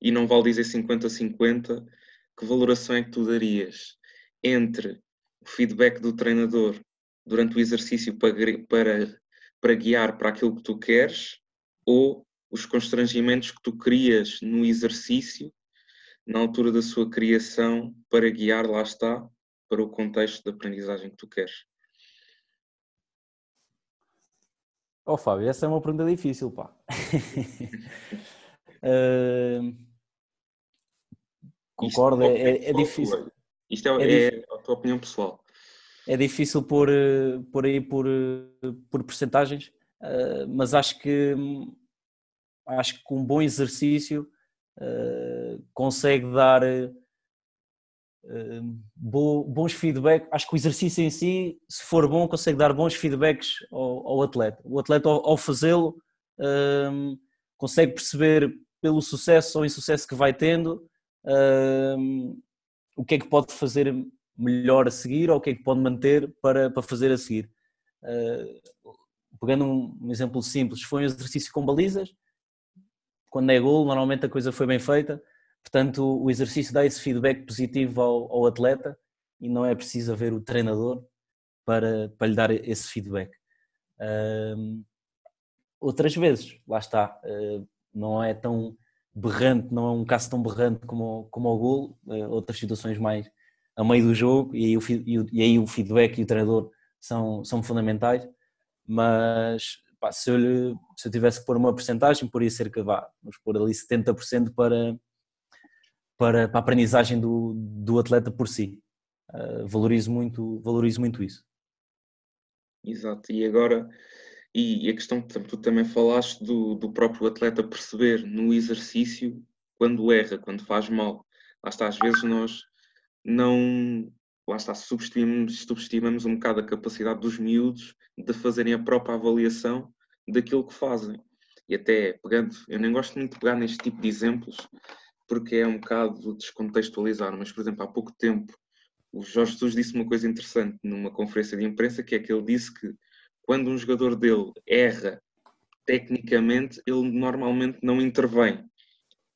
e não vale dizer 50-50, que valoração é que tu darias entre o feedback do treinador durante o exercício para, para, para guiar para aquilo que tu queres ou os constrangimentos que tu crias no exercício na altura da sua criação para guiar, lá está, para o contexto de aprendizagem que tu queres? Oh Fábio, essa é uma pergunta difícil, pá. [LAUGHS] uh, concordo, é, é, é difícil. Isto é, é, é, a tua opinião pessoal. É difícil pôr, por aí por, por percentagens, uh, mas acho que acho que com um bom exercício uh, consegue dar bons feedbacks. Acho que o exercício em si, se for bom, consegue dar bons feedbacks ao, ao atleta. O atleta, ao, ao fazê-lo, uh, consegue perceber pelo sucesso ou insucesso que vai tendo o que é que pode fazer melhor a seguir ou o que é que pode manter para, para fazer a seguir. pegando um, um exemplo simples, foi um exercício com balizas, quando é gol, normalmente a coisa foi bem feita. Portanto, o exercício dá esse feedback positivo ao, ao atleta e não é preciso haver o treinador para, para lhe dar esse feedback. Outras vezes, lá está, uh, não é tão berrante, não é um caso tão berrante como, como o gol, uh, outras situações mais a meio do jogo e, o, e, aí o feedback e o treinador são, são fundamentais, mas pá, se, eu lhe, se eu tivesse que pôr uma porcentagem, poria cerca, vá, vamos pôr ali 70% para, para, para a aprendizagem do, do atleta por si. Uh, valorizo, muito, valorizo muito isso. Exato, e agora, e, a questão que tu também falaste do, do próprio atleta perceber no exercício quando erra, quando faz mal. Lá está, às vezes nós não, lá está, subestimamos, subestimamos um bocado a capacidade dos miúdos de fazerem a própria avaliação daquilo que fazem. E até pegando, eu nem gosto muito de pegar neste tipo de exemplos, porque é um bocado descontextualizar, mas por exemplo, há pouco tempo o Jorge Jesus disse uma coisa interessante numa conferência de imprensa, que é que ele disse que quando um jogador dele erra tecnicamente ele normalmente não intervém,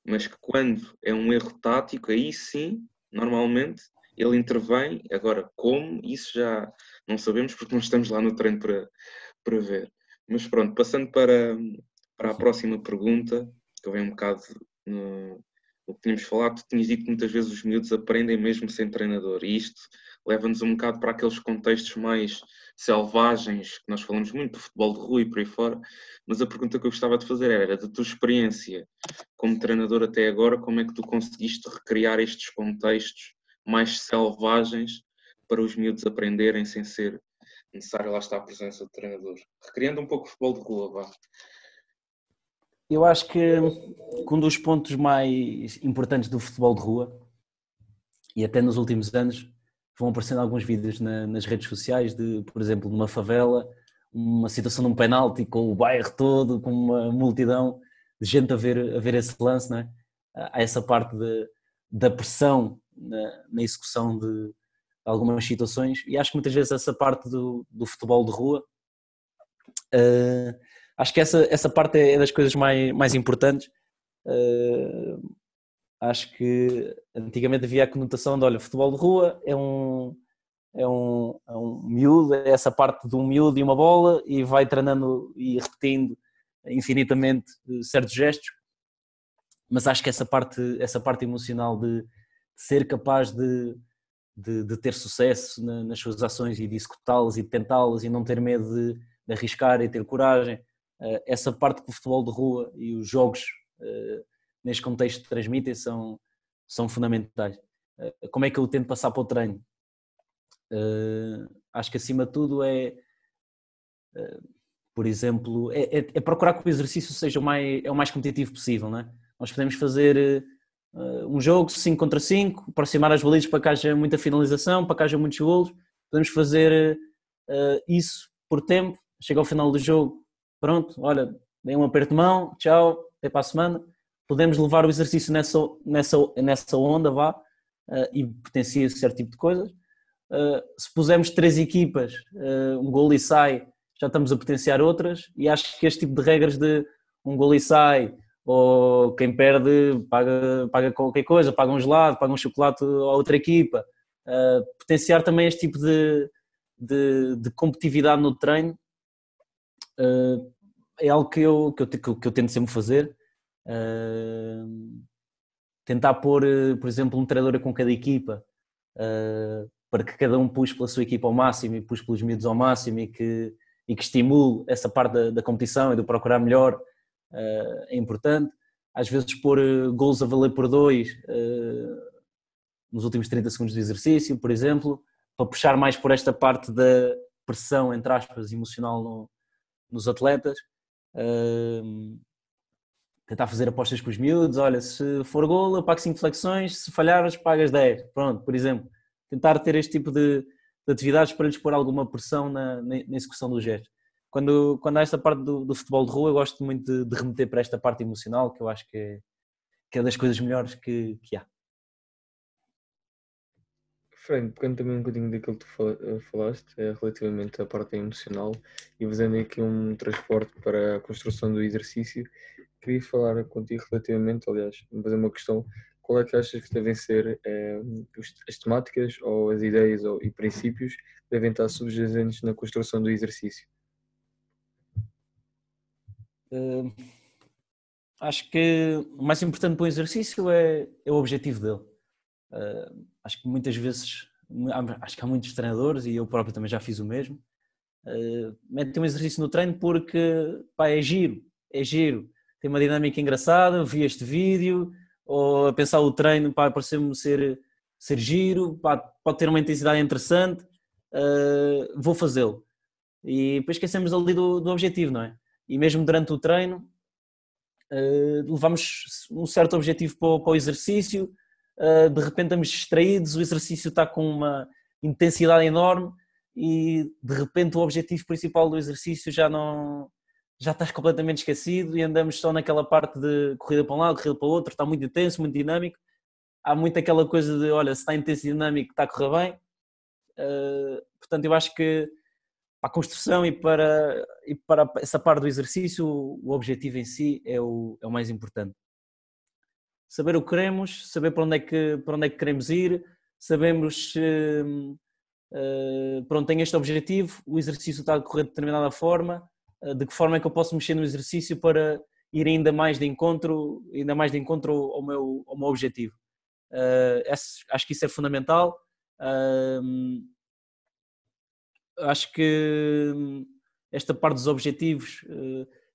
mas que quando é um erro tático, aí sim, normalmente ele intervém. Agora, como? Isso já não sabemos porque não estamos lá no treino para, para ver. Mas pronto, passando para, para a próxima pergunta, que vem um bocado no, o que tínhamos falado, tu tinhas dito que muitas vezes os miúdos aprendem mesmo sem treinador, e isto leva-nos um bocado para aqueles contextos mais selvagens, que nós falamos muito futebol de rua e por aí fora, mas a pergunta que eu gostava de fazer era, da tua experiência como treinador até agora, como é que tu conseguiste recriar estes contextos mais selvagens para os miúdos aprenderem sem ser necessário lá estar a presença do treinador? Recriando um pouco o futebol de rua, vá. Eu acho que um dos pontos mais importantes do futebol de rua, e até nos últimos anos, vão aparecendo alguns vídeos na, nas redes sociais de, por exemplo, numa favela, uma situação de um penalti com o bairro todo, com uma multidão de gente a ver, a ver esse lance, não é? Há essa parte de, da pressão na, na execução de, algumas situações e acho que muitas vezes essa parte do, do futebol de rua uh, acho que essa, essa parte é das coisas mais, mais importantes. Uh, acho que antigamente havia a conotação de, olha, futebol de rua é um, é um, é um miúdo, é essa parte de um miúdo e uma bola e vai treinando e repetindo infinitamente certos gestos, mas acho que essa parte, essa parte emocional de, ser capaz de, de, de, ter sucesso nas suas ações e de executá-las e de tentá-las e não ter medo de, de arriscar e ter coragem, eh, essa parte que o futebol de rua e os jogos eh, neste contexto transmitem são, são fundamentais. Eh, como é que eu tento passar para o treino? Acho que acima de tudo é, por exemplo, é, é, é procurar que o exercício seja o mais, é o mais competitivo possível. Não é? Nós podemos fazer um jogo 5 contra 5, aproximar as balizas para que haja muita finalização, para que haja muitos golos. Podemos fazer isso por tempo, chega ao final do jogo, pronto, olha, dei um aperto de mão, tchau, até para a semana. Podemos levar o exercício nessa, nessa, nessa onda, vá, uh, e potencia certo tipo de coisas. Uh, se pusermos três equipas, uh, um gol e sai, já estamos a potenciar outras, e acho que este tipo de regras de um gol e sai, ou quem perde paga, paga qualquer coisa, paga um gelado, paga um chocolate a outra equipa, potenciar também este tipo de, de, de competitividade no treino uh, é algo que eu, que eu, que eu tento sempre fazer. Uh, tentar pôr, uh, por exemplo, um treinador com cada equipa para que cada um puxe pela sua equipa ao máximo e puxe pelos miúdos ao máximo e que, e que estimule essa parte da, da competição e do procurar melhor é importante. Às vezes pôr gols a valer por dois nos últimos 30 segundos do exercício, por exemplo, para puxar mais por esta parte da pressão, entre aspas, emocional no, nos atletas, uh, tentar fazer apostas com os miúdos, olha, se for gol eu pago 5 flexões, se falhares pagas 10, pronto, por exemplo. Tentar ter este tipo de, de atividades para lhes pôr alguma pressão na, na, na execução do gesto. Quando, quando há esta parte do, do, futebol de rua, eu gosto muito de, de, remeter para esta parte emocional, que eu acho que é, que é das coisas melhores que, que há. Frank, pegando também um bocadinho daquilo que tu eh, falaste, é, relativamente à parte emocional, e fazendo aqui um transporte para a construção do exercício, queria falar contigo relativamente, aliás, fazer uma questão, qual é que achas que devem ser é, as temáticas ou as ideias ou, e princípios que devem estar subjacentes na construção do exercício? Uh, acho que o mais importante para o exercício é, é o objetivo dele. Uh, acho que muitas vezes, acho que há muitos treinadores e eu próprio também já fiz o mesmo, uh, metem um exercício no treino porque pá, é giro, é giro, tem uma dinâmica engraçada, vi este vídeo, ou a pensar o treino para parecer-me ser, ser giro, pá, pode ter uma intensidade interessante, uh, vou fazê-lo. E depois esquecemos ali do, do objetivo, não é? E mesmo durante o treino, uh, levamos um certo objetivo para o, para o exercício, de repente estamos distraídos, o exercício está com uma intensidade enorme e de repente o objetivo principal do exercício já não já estás completamente esquecido e andamos só naquela parte de corrida para um lado, corrida para o outro, está muito intenso, muito dinâmico. Há muito aquela coisa de, olha, se está intenso e dinâmico, está a correr bem. Uh, portanto, eu acho que para a construção e para, e para essa parte do exercício, o objetivo em si é o, é o mais importante. Saber o que queremos, saber para onde é que, para onde é que queremos ir, sabemos uh, uh, pronto, tenho este objetivo, o exercício está a decorrer de determinada forma, uh, de que forma é que eu posso mexer no exercício para ir ainda mais de encontro, ainda mais de encontro ao meu, ao meu objetivo. Uh, esse, acho que isso é fundamental. Uh, acho que esta parte dos objetivos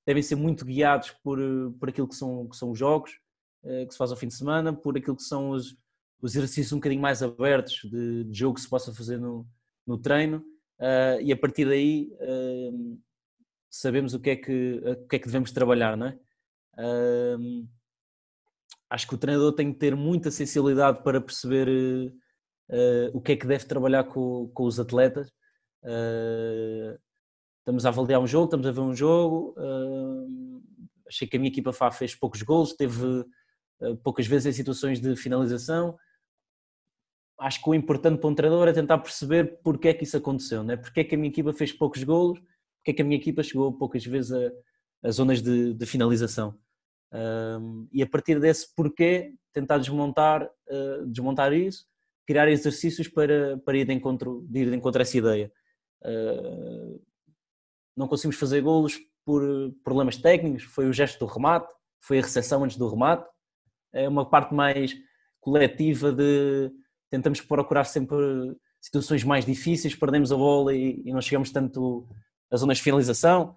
devem ser muito guiados por, por aquilo que são, que são os jogos que se faz ao fim de semana, por aquilo que são os, os exercícios um bocadinho mais abertos de, de jogo que se possa fazer no, no treino e a partir daí hum, sabemos o que, é que, o que é que devemos trabalhar, não é? acho que o treinador tem que ter muita sensibilidade para perceber uh, o que é que deve trabalhar com, com os atletas. Uh, estamos a avaliar um jogo, estamos a ver um jogo. Uh, achei que a minha equipa fez poucos gols, teve poucas vezes em situações de finalização. Acho que o importante para um treinador é tentar perceber porque é que isso aconteceu, né? porque é que a minha equipa fez poucos gols, porque é que a minha equipa chegou poucas vezes a, a zonas de, de finalização. Um, e a partir desse porquê, tentar desmontar, uh, desmontar isso, criar exercícios para, para ir, de encontro, de ir de encontro a essa ideia. Uh, não conseguimos fazer golos por problemas técnicos, foi o gesto do remate, foi a recepção antes do remate, é uma parte mais coletiva de tentamos procurar sempre situações mais difíceis, perdemos a bola e, e não chegamos tanto às zonas de finalização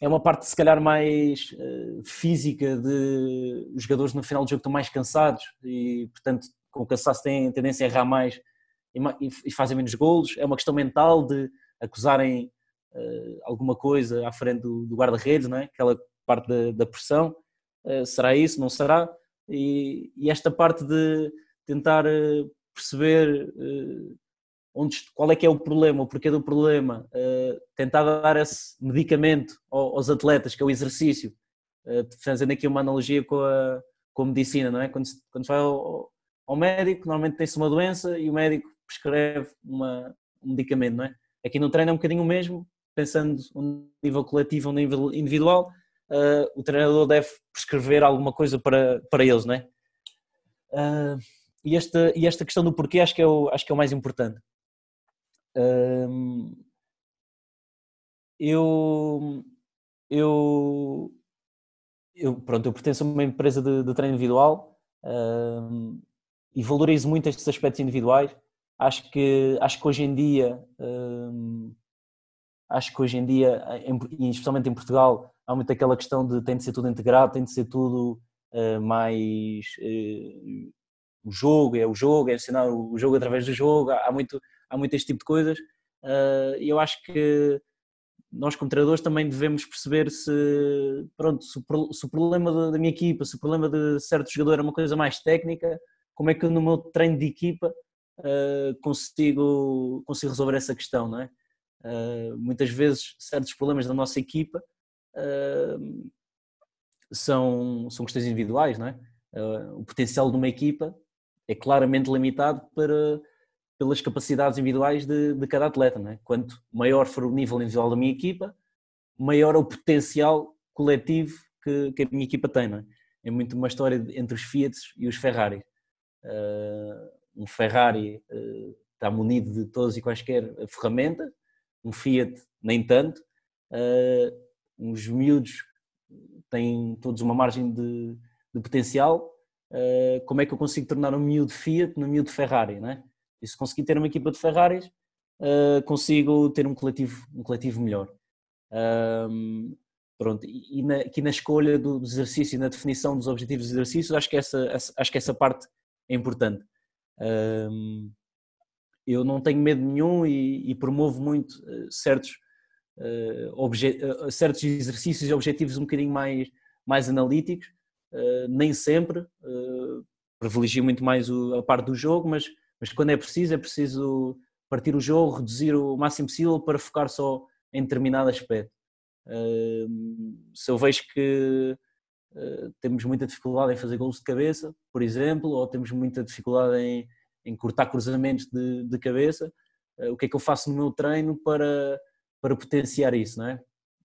é uma parte se calhar mais uh, física de os jogadores no final do jogo estão mais cansados e portanto com o cansaço têm tendência a errar mais e, e fazem menos golos, é uma questão mental de acusarem uh, alguma coisa à frente do, do guarda-redes, é? aquela parte da, da pressão, uh, será isso, não será? E, e esta parte de tentar perceber onde, qual é que é o problema, o porquê do problema, uh, tentar dar esse medicamento aos atletas, que é o exercício, fazendo aqui uma analogia com a, com a medicina, não é? Quando se, quando se vai ao, ao médico, normalmente tem-se uma doença e o médico prescreve uma, um medicamento, não é? Aqui no treino é um bocadinho o mesmo, pensando um nível coletivo, um nível individual, uh, o treinador deve prescrever alguma coisa para, para eles, não é? Uh, e, esta, e esta questão do porquê acho que é o, acho que é o mais importante eu, eu, eu, pronto, eu pertenço a uma empresa de, de treino individual e valorizo muito estes aspectos individuais. Acho que, acho que hoje em dia, acho que hoje em dia, em, especialmente em Portugal, há muito aquela questão de tem de ser tudo integrado, tem de ser tudo uh, mais uh, o jogo, é o jogo, é ensinar o jogo através do jogo, há muito, há muito este tipo de coisas ah, e eu acho que nós como treinadores também devemos perceber se, pronto, se o, problema da minha equipa, se o problema de certo jogador é uma coisa mais técnica, como é que no meu treino de equipa consigo, consigo resolver essa questão, não é? Uh, muitas vezes certos problemas da nossa equipa uh, são, são questões individuais, não é? o potencial de uma equipa é claramente limitado para pelas capacidades individuais de, de cada atleta. Não é? Quanto maior for o nível individual da minha equipa, maior é o potencial coletivo que, que a minha equipa tem. Não é? é muito uma história entre os Fiat e os Ferrari. Uh, um Ferrari uh, está munido de todas e quaisquer ferramentas, um Fiat nem tanto. Uh, uns miúdos têm todos uma margem de, de potencial. como é que eu consigo tornar um miúdo Fiat num miúdo Ferrari, não é? E se conseguir ter uma equipa de Ferraris, uh, consigo ter um coletivo, um coletivo melhor. Um, pronto, e, na, aqui na escolha do, do, exercício e na definição dos objetivos dos exercícios, acho que essa, acho que essa parte é importante. Um, eu não tenho medo nenhum e, e promovo muito uh, certos, uh, uh, certos exercícios e objetivos um bocadinho mais, mais analíticos, nem sempre, privilegio muito mais o, a parte do jogo, mas mas quando é preciso, é preciso partir o jogo, reduzir o máximo possível para focar só em determinado aspecto. se eu vejo que ah, temos muita dificuldade em fazer gols de cabeça, por exemplo, ou temos muita dificuldade em, em cortar cruzamentos de, de cabeça, ah, o que é que eu faço no meu treino para, para potenciar isso, não é?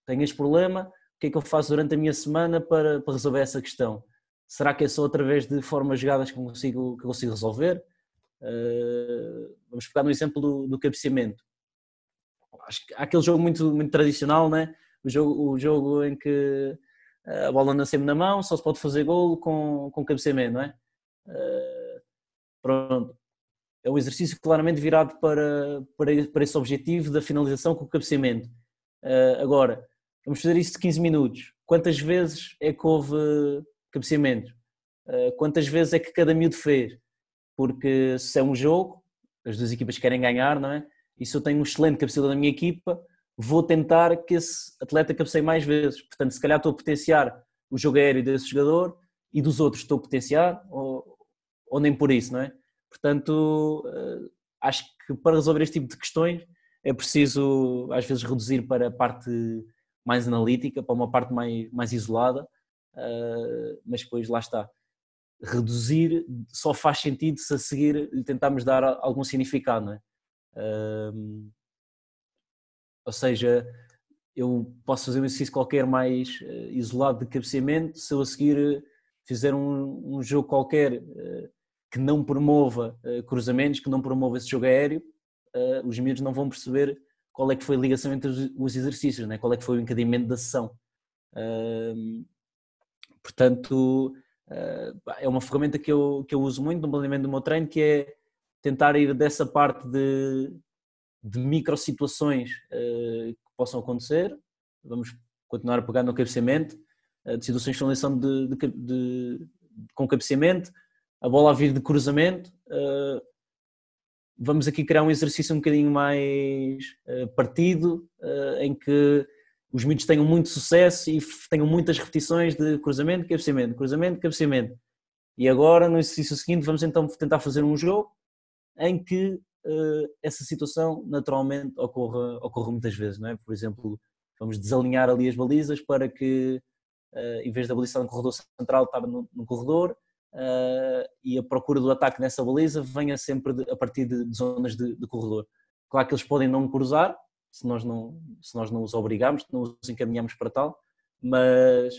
Tenho este problema, o que é que eu faço durante a minha semana para, para resolver essa questão? Será que é só através de formas jogadas que eu consigo, que eu consigo resolver? Uh, vamos pegar no exemplo do, do cabeceamento. Acho que há aquele jogo muito, muito tradicional, né? o, jogo, o jogo em que a bola anda sempre na mão, só se pode fazer golo com, com cabeceamento, não é? Uh, pronto. É um exercício claramente virado para, para, para esse objetivo da finalização com o cabeceamento. Uh, agora, vamos fazer isso de 15 minutos. Quantas vezes é que houve cabeceamento? Uh, quantas vezes é que cada miúdo fez? Porque se é um jogo, as duas equipas querem ganhar, não é? E se eu tenho um excelente cabeceador na minha equipa, vou tentar que esse atleta cabeceie mais vezes. Portanto, se calhar estou a potenciar o jogo aéreo desse jogador e dos outros estou a potenciar, ou, ou nem por isso, não é? Portanto, uh, acho que para resolver este tipo de questões é preciso, às vezes, reduzir para a parte mais analítica, para uma parte mais, mais isolada, uh, mas depois lá está. Reduzir só faz sentido se a seguir tentarmos dar algum significado, não é? Uh, ou seja, eu posso fazer um exercício qualquer mais isolado de cabeceamento se eu a seguir fizer um, um jogo qualquer que não promova uh, cruzamentos, que não promova esse jogo aéreo, uh, os miúdos não vão perceber qual é que foi a ligação entre os, os exercícios, né? qual é que foi o encadimento da sessão. Portanto, é uma ferramenta que eu, que eu uso muito no planeamento do meu treino, que é tentar ir dessa parte de, de micro situações que possam acontecer, vamos continuar a pegar no cabeceamento, de situações de, de, de, com cabeceamento, a bola a vir de cruzamento. Uh, vamos aqui criar um exercício um bocadinho mais uh, partido, uh, em que os miúdos tenham muito sucesso e tenham muitas repetições de cruzamento, cabeceamento, cruzamento, cabeceamento. E agora, no exercício seguinte, vamos então tentar fazer um jogo em que essa situação naturalmente ocorra, ocorra muitas vezes, não é? Por exemplo, vamos desalinhar ali as balizas para que, em vez da baliza no corredor central estar no corredor, uh, e a procura do ataque nessa baliza venha sempre de, a partir de, de zonas de, de, corredor. Claro que eles podem não cruzar, se nós não, se nós não os obrigamos, não os encaminhamos para tal, mas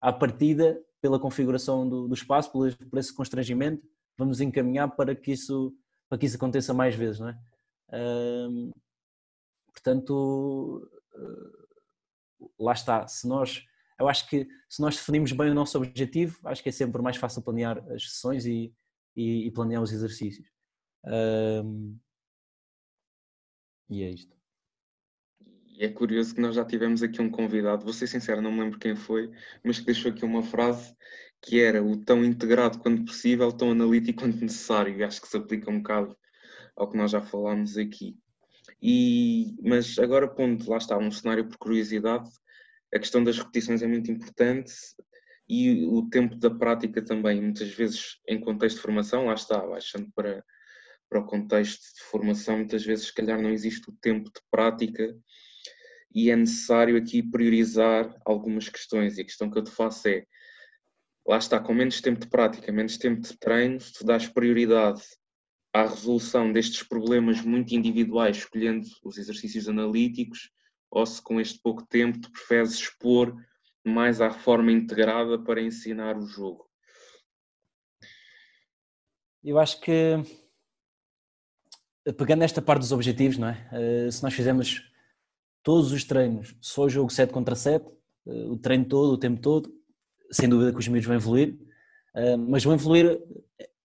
à partida, pela configuração do, do espaço, por, por esse constrangimento, vamos encaminhar para que isso, para que isso aconteça mais vezes, não é? Uh, portanto, uh, lá está, se nós eu acho que se nós definimos bem o nosso objetivo, acho que é sempre mais fácil planear as sessões e, e, e planear os exercícios. Um, e é isto. E é curioso que nós já tivemos aqui um convidado, vou ser sincero, não me lembro quem foi, mas que deixou aqui uma frase que era o tão integrado quanto possível, tão analítico quanto necessário, e acho que se aplica um bocado ao que nós já falámos aqui. E, mas agora, pondo, lá está, um cenário por curiosidade, a questão das repetições é muito importante e o tempo da prática também, muitas vezes em contexto de formação, lá está, baixando para, para o contexto de formação, muitas vezes se calhar não existe o tempo de prática e é necessário aqui priorizar algumas questões. E a questão que eu te faço é lá está, com menos tempo de prática, menos tempo de treino, tu dás prioridade à resolução destes problemas muito individuais, escolhendo os exercícios analíticos, ou se com este pouco tempo tu preferes expor mais à forma integrada para ensinar o jogo? Eu acho que pegando esta parte dos objetivos, não é? Eh, se nós fizermos todos os treinos só o jogo 7 contra 7, eh, o treino todo, o tempo todo, sem dúvida que os miúdos vão evoluir, eh, mas vão evoluir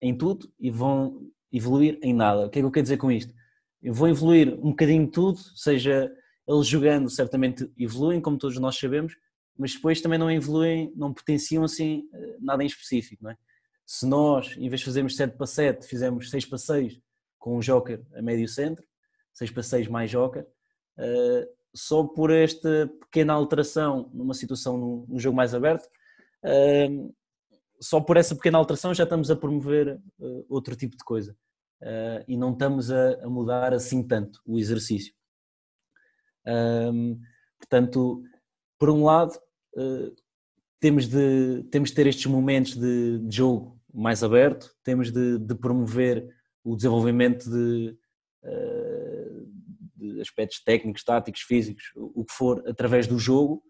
em tudo e vão evoluir em nada. O que é que eu quero dizer com isto? Eu vou evoluir um bocadinho de tudo, seja eles jogando certamente evoluem, como todos nós sabemos, mas depois também não evoluem, não potenciam assim eh, nada em específico, não é? Se nós, em vez de fazermos 7 para 7, fizermos 6 para 6 com um joker a médio centro, 6 para 6 mais joker, uh, só por esta pequena alteração numa situação num, jogo mais aberto, uh, só por essa pequena alteração já estamos a promover outro tipo de coisa. e não estamos a mudar assim tanto o exercício. Um, portanto, por um lado, uh, temos, de, temos de ter estes momentos de, de jogo mais aberto, temos de, de promover o desenvolvimento de, uh, aspectos técnicos, táticos, físicos, o que for, através do jogo,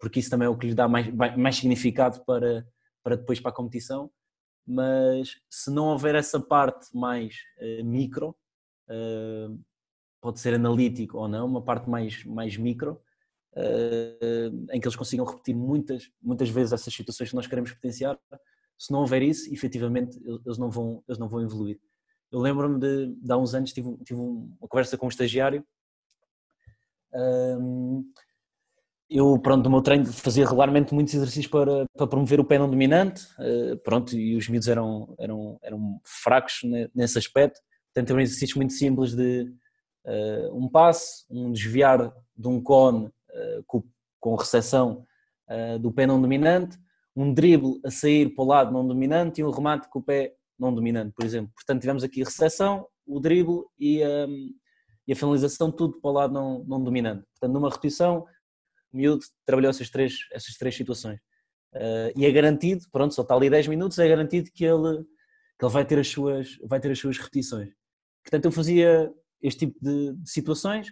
porque isso também é o que lhe dá mais, mais significado para, para depois para a competição. Mas se não houver essa parte mais micro, pode ser analítico ou não, uma parte mais, mais micro, em que eles consigam repetir muitas, muitas vezes essas situações que nós queremos potenciar. Se não houver isso, efetivamente, eles não vão, eles não vão evoluir. Eu lembro-me de, de, há uns anos, tive, tive uma conversa com um estagiário. eu, pronto, no meu treino fazia regularmente muitos exercícios para, para promover o pé não dominante, ah, pronto, e os miúdos eram, eram, eram fracos nesse aspecto. Portanto, eram exercícios muito simples de uh, um passe, um desviar de um cone uh, com, com recepção uh, do pé não dominante, um drible a sair para o lado não dominante e um remate com o pé não dominante, por exemplo. Portanto, tivemos aqui a recepção, o drible e, um, e a finalização, tudo para o lado não, não dominante. Portanto, numa repetição, o miúdo trabalhou essas três, essas três situações. Uh, e é garantido, pronto, só está ali 10 minutos, é garantido que ele, que ele vai, ter as suas, vai ter as suas repetições. Portanto, eu fazia este tipo de, de situações.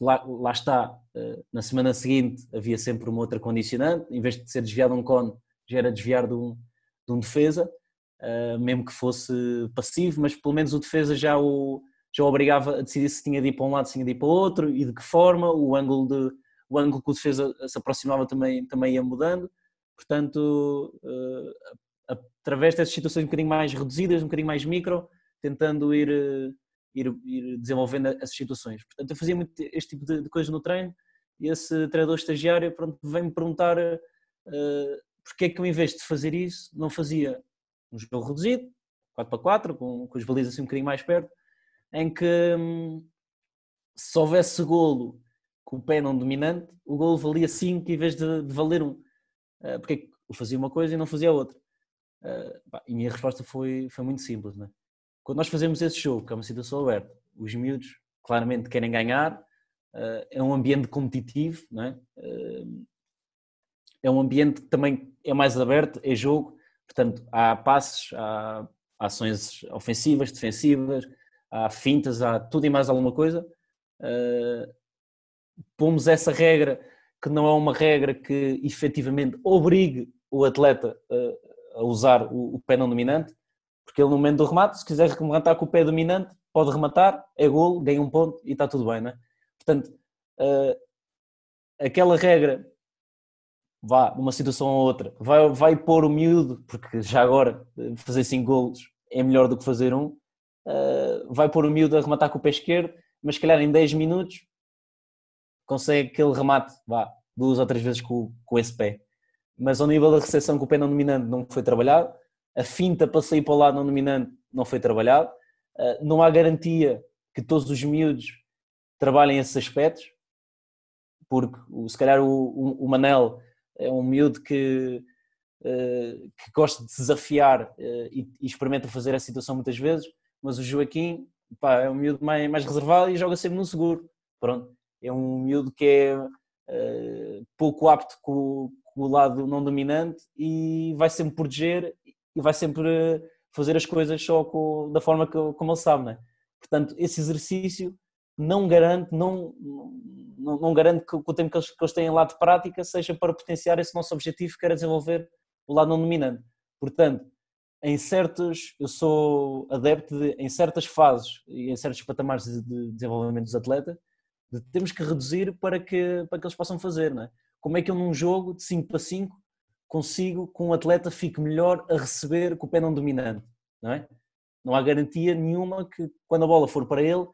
Lá, lá, está, uh, na semana seguinte havia sempre uma outra condicionante, em vez de ser desviado um cone, já era desviar de um, de um defesa, uh, mesmo que fosse passivo, mas pelo menos o defesa já o, já o obrigava a decidir se tinha de ir para um lado, se tinha de ir para o outro e de que forma, o ângulo, de, o ângulo que o defesa se aproximava também, também ia mudando. Portanto, uh, através dessas situações um bocadinho mais reduzidas, um bocadinho mais micro, tentando ir ir, ir desenvolvendo essas situações. Portanto, eu fazia muito este tipo de, de coisas no treino e esse treinador estagiário pronto, vem-me perguntar uh, porque é que eu, em vez de fazer isso, não fazia um jogo reduzido, 4 para 4, com, com as balizas assim um bocadinho mais perto, em que hum, se houvesse golo com o pé não dominante, o golo valia 5 em vez de, de valer 1. Um. Uh, porque é que eu fazia uma coisa e não fazia a outra? Uh, pá, e a minha resposta foi, foi muito simples, não é? Quando nós fazemos esse jogo, que é uma situação aberta, os miúdos claramente querem ganhar, eh, é um ambiente competitivo, não é? Eh, é um ambiente que também é mais aberto, é jogo, portanto há passes, há ações ofensivas, defensivas, há fintas, há tudo e mais alguma coisa. Eh, pomos essa regra que não é uma regra que efetivamente obrigue o atleta a usar o pé não dominante, porque ele no momento do remate, se quiser rematar com o pé dominante, pode rematar, é golo, ganha um ponto e está tudo bem, não é? Portanto, uh, aquela regra, vá, numa situação ou outra, vai, vai pôr o miúdo, porque já agora fazer 5 golos é melhor do que fazer um, uh, vai pôr o miúdo a rematar com o pé esquerdo, mas se calhar em 10 minutos consegue aquele remate, vá, duas ou três vezes com, com esse pé. Mas ao nível da recepção com o pé não dominante não foi trabalhado, a finta para sair para lado não dominante não foi trabalhado, ah, não há garantia que todos os miúdos trabalhem esses aspectos, porque se calhar o, o Manel é um miúdo que, ah, que gosta de desafiar ah, e, experimenta fazer a situação muitas vezes, mas o Joaquim pá, é um miúdo mais, mais reservado e joga sempre no seguro. Pronto, é um miúdo que é pouco apto com, com, o lado não dominante e vai sempre proteger e vai sempre fazer as coisas só com, da forma que, como ele sabe, né? Portanto, esse exercício não garante, não, não, não garante que, o tempo que eles, que eles têm lá de prática seja para potenciar esse nosso objetivo que era desenvolver o lado não dominante. Portanto, em certos, eu sou adepto de, em certas fases e em certos patamares de desenvolvimento dos atletas, de, temos que reduzir para que, para que eles possam fazer, não é? Como é que eu num jogo de 5 para 5 consigo que um atleta fique melhor a receber com o pé não dominante, não é? Não há garantia nenhuma que quando a bola for para ele,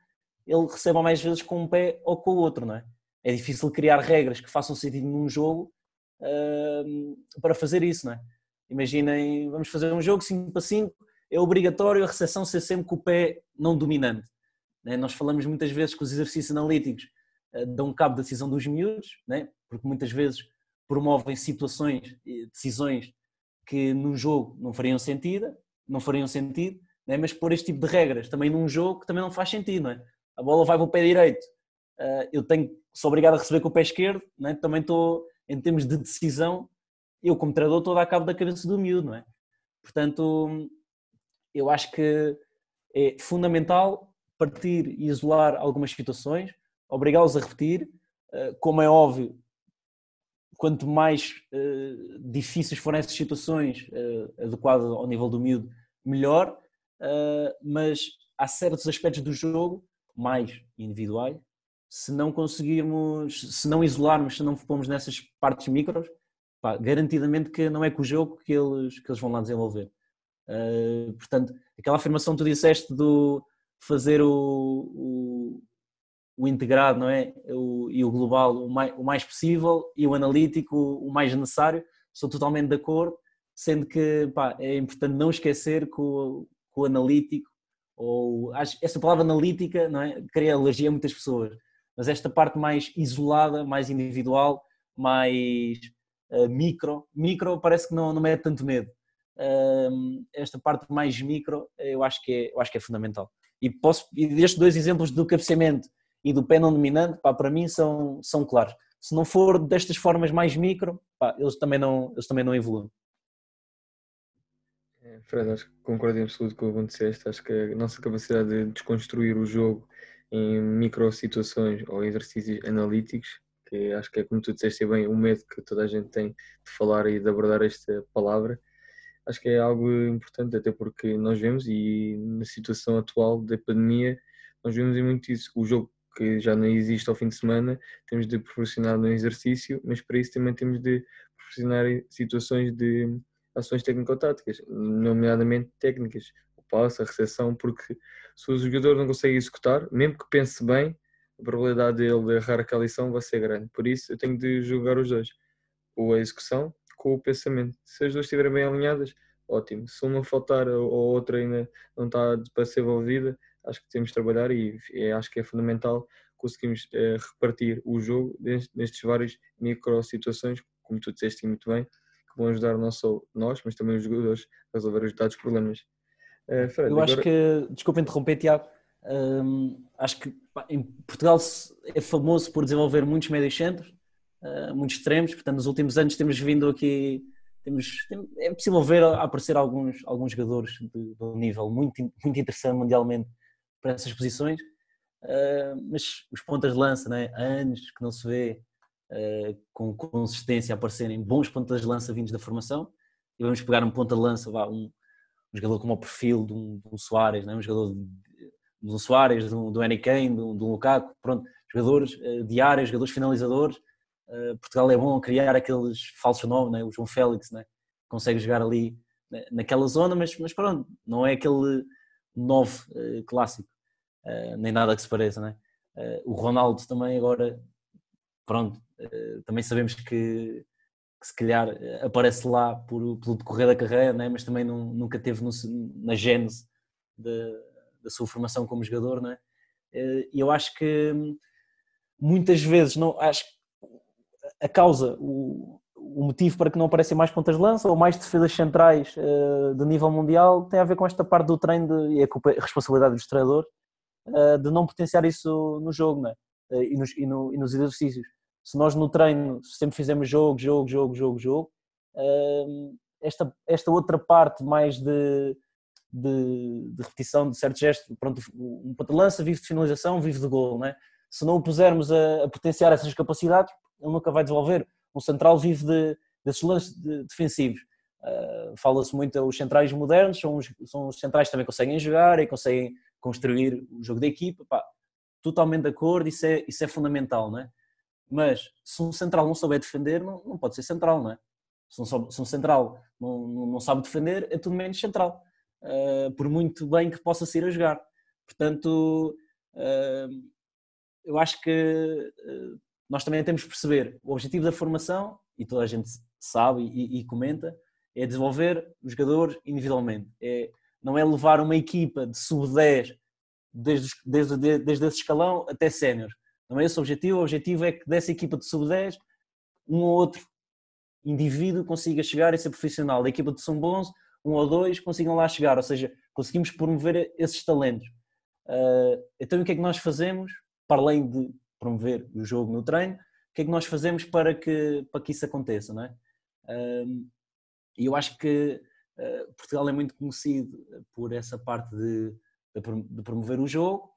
ele receba mais vezes com um pé ou com o outro, não é? É difícil criar regras que façam sentido num jogo uh, para fazer isso, não é? Imaginem, vamos fazer um jogo 5 para 5, é obrigatório a recepção ser sempre com o pé não dominante. É? Nós falamos muitas vezes que os exercícios analíticos uh, dão cabo da decisão dos miúdos, é? porque muitas vezes promovem situações, decisões que num jogo não fariam sentido, não fariam sentido, né? mas pôr este tipo de regras também num jogo que também não faz sentido, não é? A bola vai para o pé direito, uh, eu tenho, sou obrigado a receber com o pé esquerdo, é? também estou, em termos de decisão, eu como treinador estou a dar cabo da cabeça do miúdo, não é? Portanto, eu acho que é fundamental partir e isolar algumas situações, obrigá-los a repetir. Uh, como é óbvio, quanto mais uh, difíceis forem essas situações, uh, adequadas ao nível do miúdo, melhor. mas há certos aspectos do jogo, mais individuais, se não conseguirmos, se não isolarmos, se não fomos nessas partes micros, pá, garantidamente que não é com o jogo que eles, que eles vão lá desenvolver. Uh, portanto, aquela afirmação que tu disseste do fazer o, o integrado não é? O, e o global o mais, o mais possível e o analítico o mais necessário, sou totalmente de acordo, sendo que pá, é importante não esquecer que o, que o analítico, ou essa palavra analítica não é? cria alergia a muitas pessoas, mas esta parte mais isolada, mais individual, mais uh, micro, micro parece que não, não mete tanto medo. Uh, esta parte mais micro eu acho que é, eu acho que é fundamental. E, posso, e destes dois exemplos do cabeceamento e do pé não dominante, pá, para mim são, são claros. Se não for destas formas mais micro, pá, eles, também não, eles também não evoluem. É, Fred, acho que concordo em absoluto com o que aconteceste. Acho que a nossa capacidade de desconstruir o jogo em micro situações ou exercícios analíticos, que acho que é como tu disseste bem, o medo que toda a gente tem de falar e de abordar esta palavra, acho que é algo importante, até porque nós vemos e na situação atual da pandemia, nós vemos muito isso. O jogo que já não existe ao fim de semana, temos de proporcionar no exercício, mas para isso também temos de proporcionar situações de ações técnico-táticas, nomeadamente técnicas, passe, a recepção, porque se o jogador não consegue executar, mesmo que pense bem, a probabilidade dele de errar aquela lição vai ser grande. Por isso, eu tenho de jogar os dois, com a execução, com o pensamento. Se as duas estiverem bem alinhadas, ótimo. Se uma faltar ou outra ainda não está para ser envolvida, acho que temos de trabalhar e é, acho que é fundamental conseguirmos é, repartir o jogo nestes vários micro situações, como tu disseste muito bem, que vão ajudar não só nós, mas também os jogadores a resolver os dados problemas. Uh, Fred, eu acho agora... que, desculpa interromper, Tiago, um, acho que pá, em Portugal é famoso por desenvolver muitos médios centros, uh, muitos extremos, portanto nos últimos anos temos vindo aqui, temos, tem, é possível ver aparecer alguns, alguns jogadores de, de um nível muito, muito interessante mundialmente para essas posições, uh, mas os pontas de lança, né? há anos que não se vê com consistência aparecerem bons pontas de lança vindos da formação, e vamos pegar um ponta de lança, vá, um, um jogador como o perfil de um, de um Soares, né? um jogador de, de um Soares, de um, do Henry Kane, de um, de um Lukaku, pronto, jogadores uh, de área, jogadores finalizadores. Portugal é bom a criar aqueles falsos nomes, né? o João Félix, né? consegue jogar ali né? naquela zona, mas, mas pronto, não é aquele 9 uh, clássico, uh, nem nada que se pareça. Né? o Ronaldo também agora, pronto, também sabemos que que se calhar aparece lá por, pelo decorrer da carreira, né? mas também não, nunca teve no, na gênese da sua formação como jogador. Né? E eu acho que hum, muitas vezes, não, acho a causa, o, o motivo para que não aparecem mais pontas de lança ou mais defesas centrais uh, de nível mundial tem a ver com esta parte do treino de, e a, culpa, a responsabilidade dos treinadores uh, de não potenciar isso no jogo né? E, nos, e, no, e nos exercícios se nós no treino sempre fizemos jogo, jogo, jogo, jogo, jogo, hum, esta, esta outra parte mais de, de, de repetição de certos gestos, pronto, um ponta lança vive de finalização, vive de gol, né? se não o pusermos a, a, potenciar essas capacidades, ele nunca vai desenvolver. Um central vive de, desses lances de, defensivos. Uh, Fala-se muito os centrais modernos, são os, são os centrais que também conseguem jogar e conseguem construir o jogo da equipa. Pá, totalmente de acordo, isso é, isso é fundamental, não é? Mas se um central não souber defender, não, não pode ser central, não é? Se um, se um central não, não, não, sabe defender, é tudo menos central. Uh, por muito bem que possa ser a jogar. Portanto, uh, eu acho que uh, nós também temos que perceber o objetivo da formação, e toda a gente sabe e, e comenta, é desenvolver os jogadores individualmente. É, não é levar uma equipa de sub-10 desde, desde, desde esse escalão até sénior. Não é esse o objetivo, o objetivo é que dessa equipa de sub-10, um ou outro indivíduo consiga chegar e ser profissional. Da equipa de São Bons, um ou dois consigam lá chegar, ou seja, conseguimos promover esses talentos. Uh, então o que é que nós fazemos, para além de promover o jogo no treino, o que é que nós fazemos para que, para que isso aconteça, não é? Uh, e eu acho que Portugal é muito conhecido por essa parte de, de promover o jogo,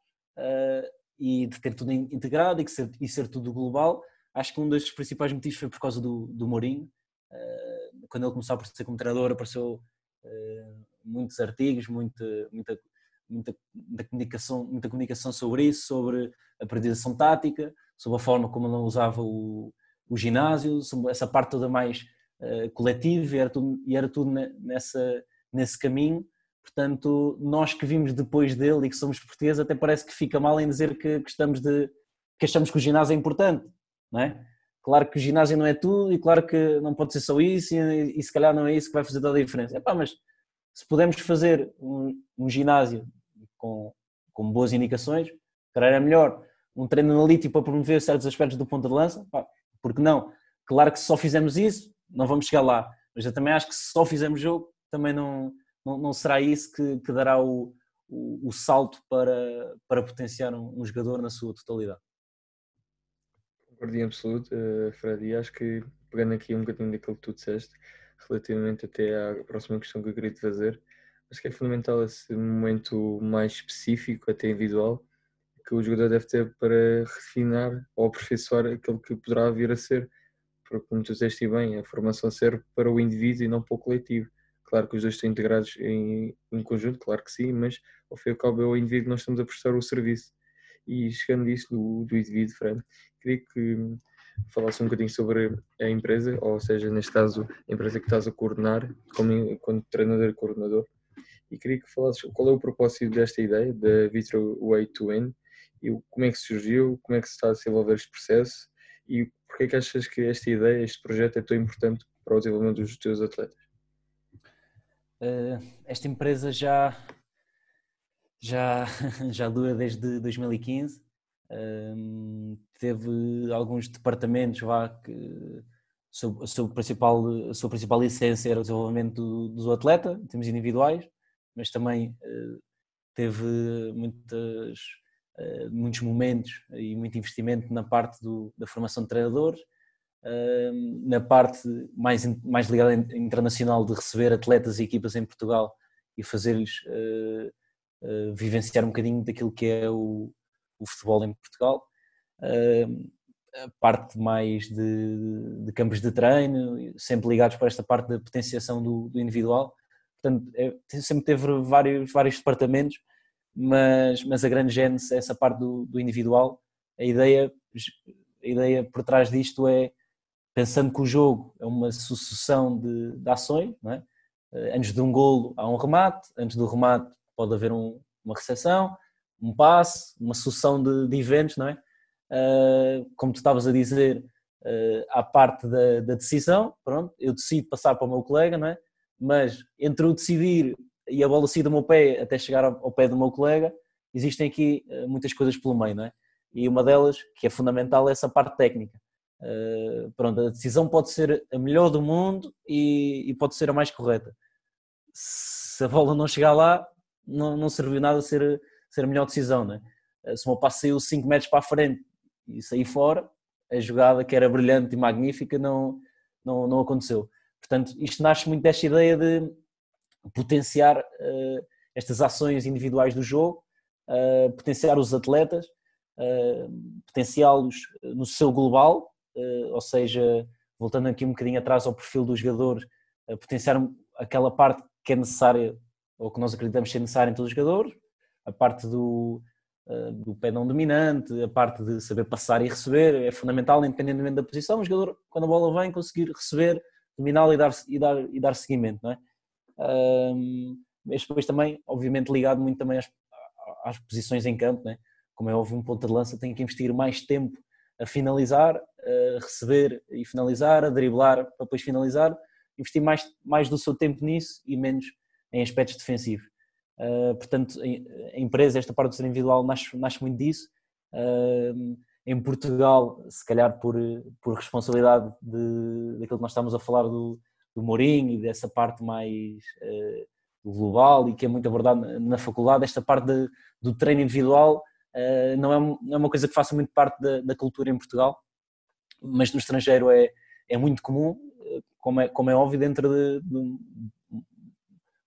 e de ter tudo integrado e, ser, e ser tudo global. Acho que um dos principais motivos foi por causa do, do Mourinho. Quando ele começou a aparecer como treinador, apareceu muitos artigos, muita, muita, muita, muita, comunicação, muita comunicação sobre isso, sobre a periodização tática, sobre a forma como ele usava o, o ginásio, essa parte toda mais uh, coletiva e era tudo, e era tudo nessa, nesse caminho Portanto, nós que vimos depois dele e que somos portugueses, até parece que fica mal em dizer que gostamos de que achamos que o ginásio é importante, não é? Claro que o ginásio não é tudo e claro que não pode ser só isso e, e se calhar não é isso que vai fazer toda a diferença. Epá, mas se pudermos fazer um, um ginásio com, com boas indicações, calhar é melhor um treino analítico para promover certos aspectos do ponto de lança, porque não? Claro que se só fizermos isso, não vamos chegar lá, mas eu também acho que se só fizermos jogo, também não, não, não será isso que, que dará o, o, o, salto para, para potenciar um, um, jogador na sua totalidade. Concordo em absoluto, uh, Fred, e acho que pegando aqui um bocadinho daquilo que tu disseste, relativamente até à próxima questão que eu queria te fazer, acho que é fundamental esse momento mais específico, até individual, que o jogador deve ter para refinar ou aperfeiçoar aquilo que poderá vir a ser. Porque, como tu disseste bem, a formação serve para o indivíduo e não para o coletivo. Claro que os dois estão integrados em, em conjunto, claro que sim, mas ao fim e ao cabo é o indivíduo que nós estamos a prestar o serviço. E chegando nisso do, do indivíduo, Fred, queria que falasse um bocadinho sobre a empresa, ou seja, neste caso, a empresa que estás a coordenar, como, como treinador e coordenador, e queria que falasses qual é o propósito desta ideia, da Vitro Way to Win, e como é que surgiu, como é que se está a desenvolver este processo, e porquê é que achas que esta ideia, este projeto é tão importante para o desenvolvimento dos teus atletas? Eh, esta empresa já, já, [LAUGHS] já dura desde 2015. Ehm, teve alguns departamentos lá que a sua, principal, a sua principal licença era o desenvolvimento do, do atleta, em termos individuais, mas também uh, teve muitas, uh, muitos momentos e muito investimento na parte do, da formação de treinadores na parte mais, mais ligada internacional de receber atletas e equipas em Portugal e fazer-lhes uh, uh, vivenciar um bocadinho daquilo que é o, o futebol em Portugal. Uh, a parte mais de, de, campos de treino, sempre ligados para esta parte da potenciação do, do individual. Portanto, é, sempre teve vários, vários departamentos, mas, mas a grande gênese é essa parte do, do individual. A ideia, a ideia por trás disto é pensando que o jogo é uma sucessão de, de ações, é? Eh, antes de um golo há um remate, antes do remate pode haver um, uma recepção, um passe, uma sucessão de, de eventos, não é? Uh, como tu estavas a dizer, uh, parte da, da, decisão, pronto, eu decido passar para o meu colega, não é? Mas entre o decidir e a bola sair do meu pé até chegar ao, pé do meu colega, existem aqui uh, muitas coisas pelo meio, não é? E uma delas, que é fundamental, é essa parte técnica. Uh, pronto, a decisão pode ser a melhor do mundo e, e, pode ser a mais correta. Se a bola não chegar lá, não, não serviu nada ser, ser a melhor decisão. Né? Se o meu passo saiu 5 metros para a frente e sair fora, a jogada que era brilhante e magnífica não, não, não aconteceu. Portanto, isto nasce muito desta ideia de potenciar uh, estas ações individuais do jogo, uh, potenciar os atletas, potenciá-los no seu global, ou seja, voltando aqui um bocadinho atrás ao perfil do jogador, potenciar aquela parte que é necessária, ou que nós acreditamos ser necessária em todos os jogadores, a parte do, do pé não dominante, a parte de saber passar e receber, é fundamental, independentemente da posição, o jogador, quando a bola vem, conseguir receber, dominá-la e dar, e, dar, e dar seguimento, não é? Mas depois também, obviamente, ligado muito também às, às posições em campo, né? como é óbvio, um ponto de lança tem que investir mais tempo a finalizar, a receber e finalizar, a driblar para depois finalizar, investir mais, mais do seu tempo nisso e menos em aspectos defensivos. Uh, portanto, a empresa, esta parte do ser individual, nasce, nasce muito disso. Uh, em Portugal, se calhar por, por responsabilidade de, daquilo que nós estamos a falar do, do Mourinho e dessa parte mais uh, global e que é muito abordada na faculdade, esta parte de, do treino individual eh, não, é, não é uma coisa que faça muito parte da, da cultura em Portugal, mas no estrangeiro é, é muito comum, eh, como é, como é óbvio, dentro de, de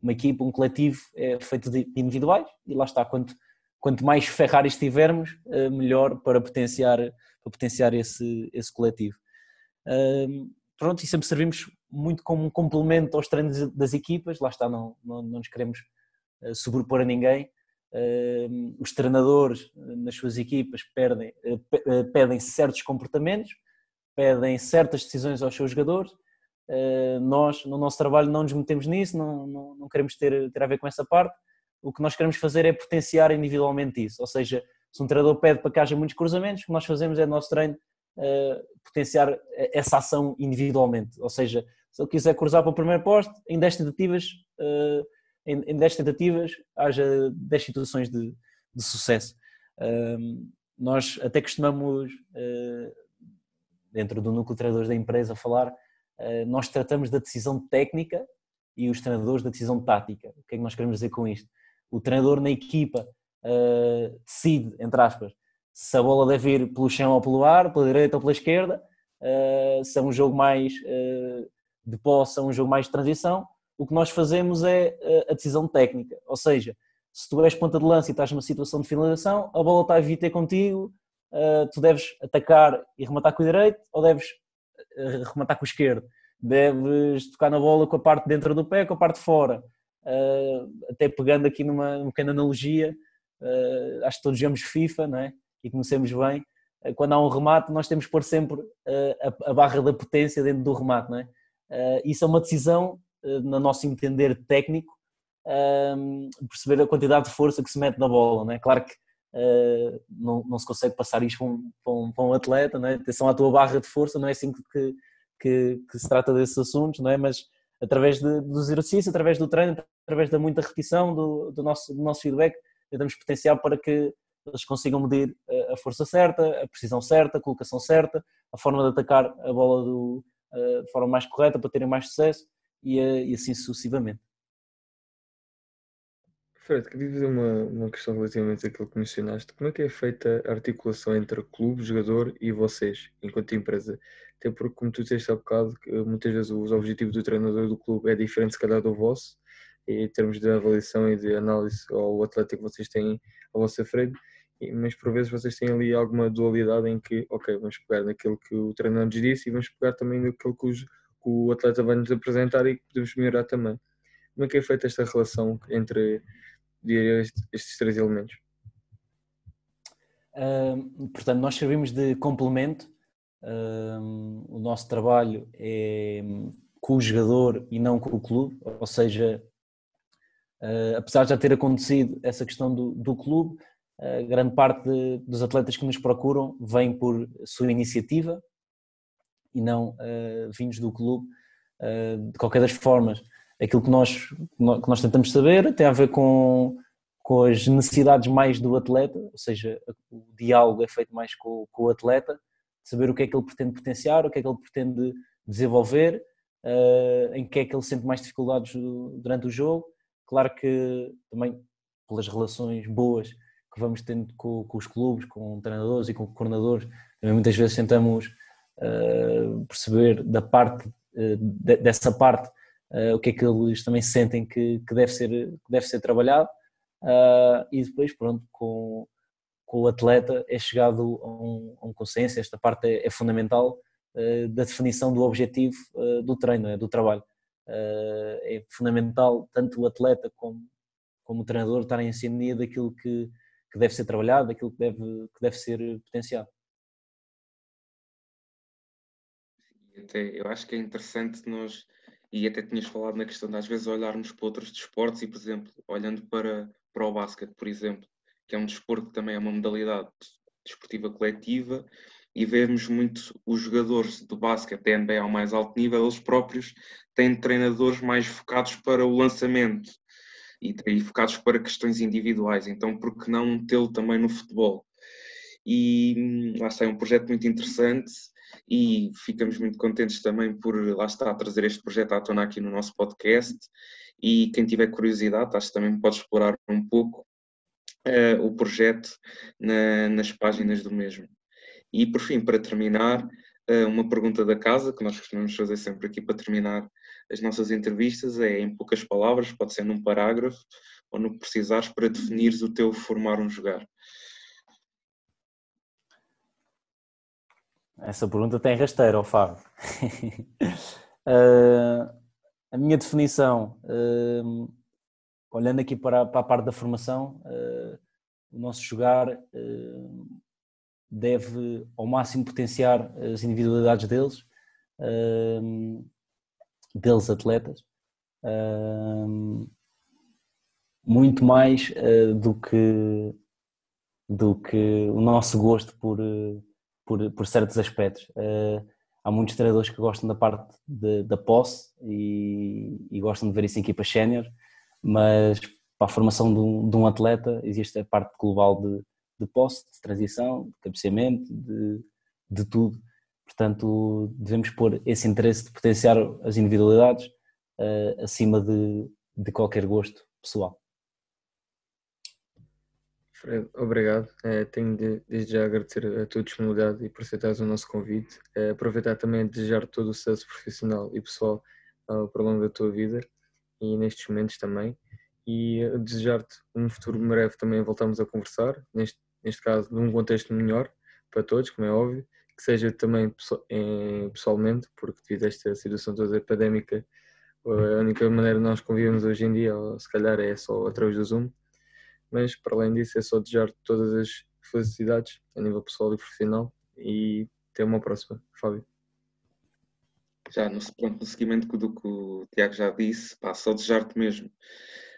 uma equipa, um coletivo é feito de individuais e lá está, quando, quanto mais Ferraris tivermos, uh, melhor para potenciar, para potenciar esse, esse coletivo. Uh, pronto, e sempre servimos muito como um complemento aos treinos das equipas, lá está, não, não, não nos queremos uh, sobrepor a ninguém. os treinadores nas suas equipas perdem, pedem certos comportamentos, pedem certas decisões aos seus jogadores. nós, no nosso trabalho, não nos metemos nisso, não, não, não queremos ter, ter a ver com essa parte o que nós queremos fazer é potenciar individualmente isso. Ou seja, se um treinador pede para que haja muitos cruzamentos, o que nós fazemos é no nosso treino potenciar essa ação individualmente. Ou seja, se ele quiser cruzar para o primeiro poste, em 10 tentativas, uh, em, em 10 tentativas haja 10 situações de, de sucesso. Uh, nós até costumamos, eh, dentro do núcleo de treinadores da empresa, falar, nós tratamos da decisão técnica e os treinadores da decisão tática. O que é que nós queremos dizer com isto? o treinador na equipa uh, decide, entre aspas, se a bola deve ir pelo chão ou pelo ar, pela direita ou pela esquerda, uh, se é um jogo mais uh, de posse, é um jogo mais de transição, o que nós fazemos é a decisão técnica, ou seja, se tu és ponta de lança e estás numa situação de finalização, a bola está a vir ter contigo, tu deves atacar e rematar com o direito ou deves rematar com o esquerdo, deves tocar na bola com a parte dentro do pé, com a parte fora, até pegando aqui numa, pequena analogia, acho que todos jogamos FIFA não é? e conhecemos bem, quando há um remate nós temos que pôr sempre a, a, barra da potência dentro do remate, não é? Isso é uma decisão, no nosso entender técnico, perceber a quantidade de força que se mete na bola, não é? Claro que Uh, não, não, se consegue passar isto para um, para um, para um atleta, não é? atenção à tua barra de força, não é assim que, que, que, se trata desses assuntos, não é? mas através de, dos exercícios, através do treino, através da muita repetição, do, do, nosso, do nosso feedback, tentamos potencial para que eles consigam medir a força certa, a precisão certa, a colocação certa, a forma de atacar a bola do, de forma mais correta para terem mais sucesso e, e assim sucessivamente. Fred, queria fazer uma, uma questão relativamente àquilo que mencionaste. Como é que é feita a articulação entre clube, jogador e vocês, enquanto empresa? Até porque, como tu disseste há bocado, muitas vezes os objetivos do treinador do clube é diferente, se calhar, do vosso, em termos de avaliação e de análise ao atleta que vocês têm à vossa frente, mas por vezes vocês têm ali alguma dualidade em que, ok, vamos pegar naquilo que o treinador nos disse e vamos pegar também naquilo que, os, que o atleta vai nos apresentar e que podemos melhorar também. Como é que é feita esta relação entre estes, estes três elementos? Uh, portanto, nós servimos de complemento o nosso trabalho é com o jogador e não com o clube, ou seja, uh, apesar de já ter acontecido essa questão do, do clube, uh, grande parte de, dos atletas que nos procuram vem por sua iniciativa e não uh, vindos do clube. de qualquer das formas, aquilo que nós, que nós tentamos saber tem a ver com, com as necessidades mais do atleta, ou seja, o diálogo é feito mais com, com o atleta saber o que é que ele pretende potenciar, o que é que ele pretende desenvolver, uh, em que é que ele sente mais dificuldades durante o jogo. Claro que também pelas relações boas que vamos tendo com, com os clubes, com treinadores e com coordenadores, também muitas vezes tentamos uh, perceber da parte, uh, de, dessa parte o que é que eles também sentem que, que, deve, ser, que deve ser trabalhado. e depois, pronto, com, com o atleta é chegado a um, a um consenso, esta parte é, é fundamental uh, da definição do objetivo uh, do treino, é, do trabalho. Uh, é fundamental tanto o atleta como, como o treinador estarem em sintonia daquilo que, que deve ser trabalhado, daquilo que deve, que deve ser potenciado. Até, eu acho que é interessante nós, e até tinhas falado na questão de às vezes olharmos para outros desportos e, por exemplo, olhando para, para o basquete, por exemplo, que é um desporto que também é uma modalidade desportiva coletiva, e vemos muito os jogadores do basquete da NBA ao mais alto nível, eles próprios têm treinadores mais focados para o lançamento e, focados para questões individuais. Então, por que não tê-lo também no futebol? E hum, lá está, é um projeto muito interessante e ficamos muito contentes também por lá está trazer este projeto à tona aqui no nosso podcast e quem tiver curiosidade acho que também pode explorar um pouco uh, o projeto na, nas páginas do mesmo. E por fim, para terminar, uh, uma pergunta da casa, que nós costumamos fazer sempre aqui para terminar as nossas entrevistas, é em poucas palavras, pode ser num parágrafo, ou no que precisares para definires o teu formar um jogar? Essa pergunta tem rasteira, Fábio. uh, [LAUGHS] a minha definição, uh, olhando aqui para, para, a parte da formação, uh, o nosso jogar deve ao máximo potenciar as individualidades deles, deles atletas, muito mais do que do que o nosso gosto por por, por certos aspectos. Uh, há muitos treinadores que gostam da parte de, da posse e, e, gostam de ver isso em equipa sénior, mas para a formação de um, de um, atleta existe a parte global de, de posse, de transição, de cabeceamento, de, de tudo. Portanto, devemos pôr esse interesse de potenciar as individualidades uh, acima de, de qualquer gosto pessoal. Fred, obrigado. É, tenho de, desde já agradecer a tua disponibilidade e por aceitares o nosso convite. É, aproveitar também a desejar todo o sucesso profissional e pessoal ao longo da tua vida e nestes momentos também. E desejar-te um futuro breve também voltamos a conversar, neste, neste caso num contexto melhor para todos, como é óbvio, que seja também pessoalmente, porque devido a esta situação toda epidémica, a única maneira de nós convivemos hoje em dia, se calhar é só através do Zoom, mas para além disso é só desejar todas as felicidades a nível pessoal e profissional e até uma próxima, Fábio. Já no seguimento do que o Tiago já disse, pá, só desejar-te mesmo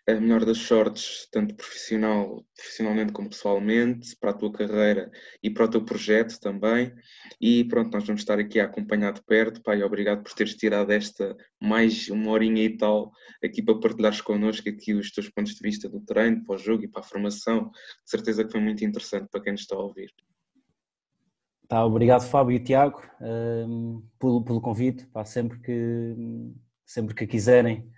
a melhor das sortes, tanto profissional, profissionalmente como pessoalmente, para a tua carreira e para o teu projeto também. E pronto, nós vamos estar aqui a acompanhar de perto. Pai, obrigado por teres tirado esta mais uma horinha e tal aqui para partilhares connosco aqui os teus pontos de vista do treino, para o jogo e para a formação. De certeza que foi muito interessante para quem nos está a ouvir. Tá, obrigado Fábio e Tiago um, pelo, pelo convite. Pá, sempre, que, sempre que quiserem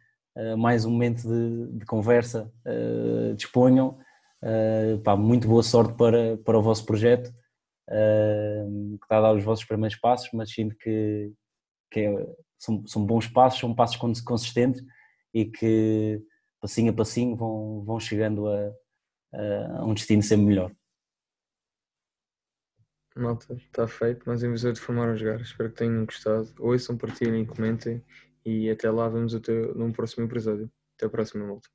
mais um momento de, de conversa, uh, disponham. Uh, pá, muito boa sorte para, para o vosso projeto, que está a dar os vossos primeiros passos, mas sinto que, que é, são, são bons passos, são passos consistentes e que passinho a passinho vão, vão chegando a, a um destino sempre melhor. Malta, está feito, mas em de formar a jogar. Espero que tenham gostado. Ouçam, partilhem comentem. E até lá, vemos até num próximo episódio. Até a próxima, malta.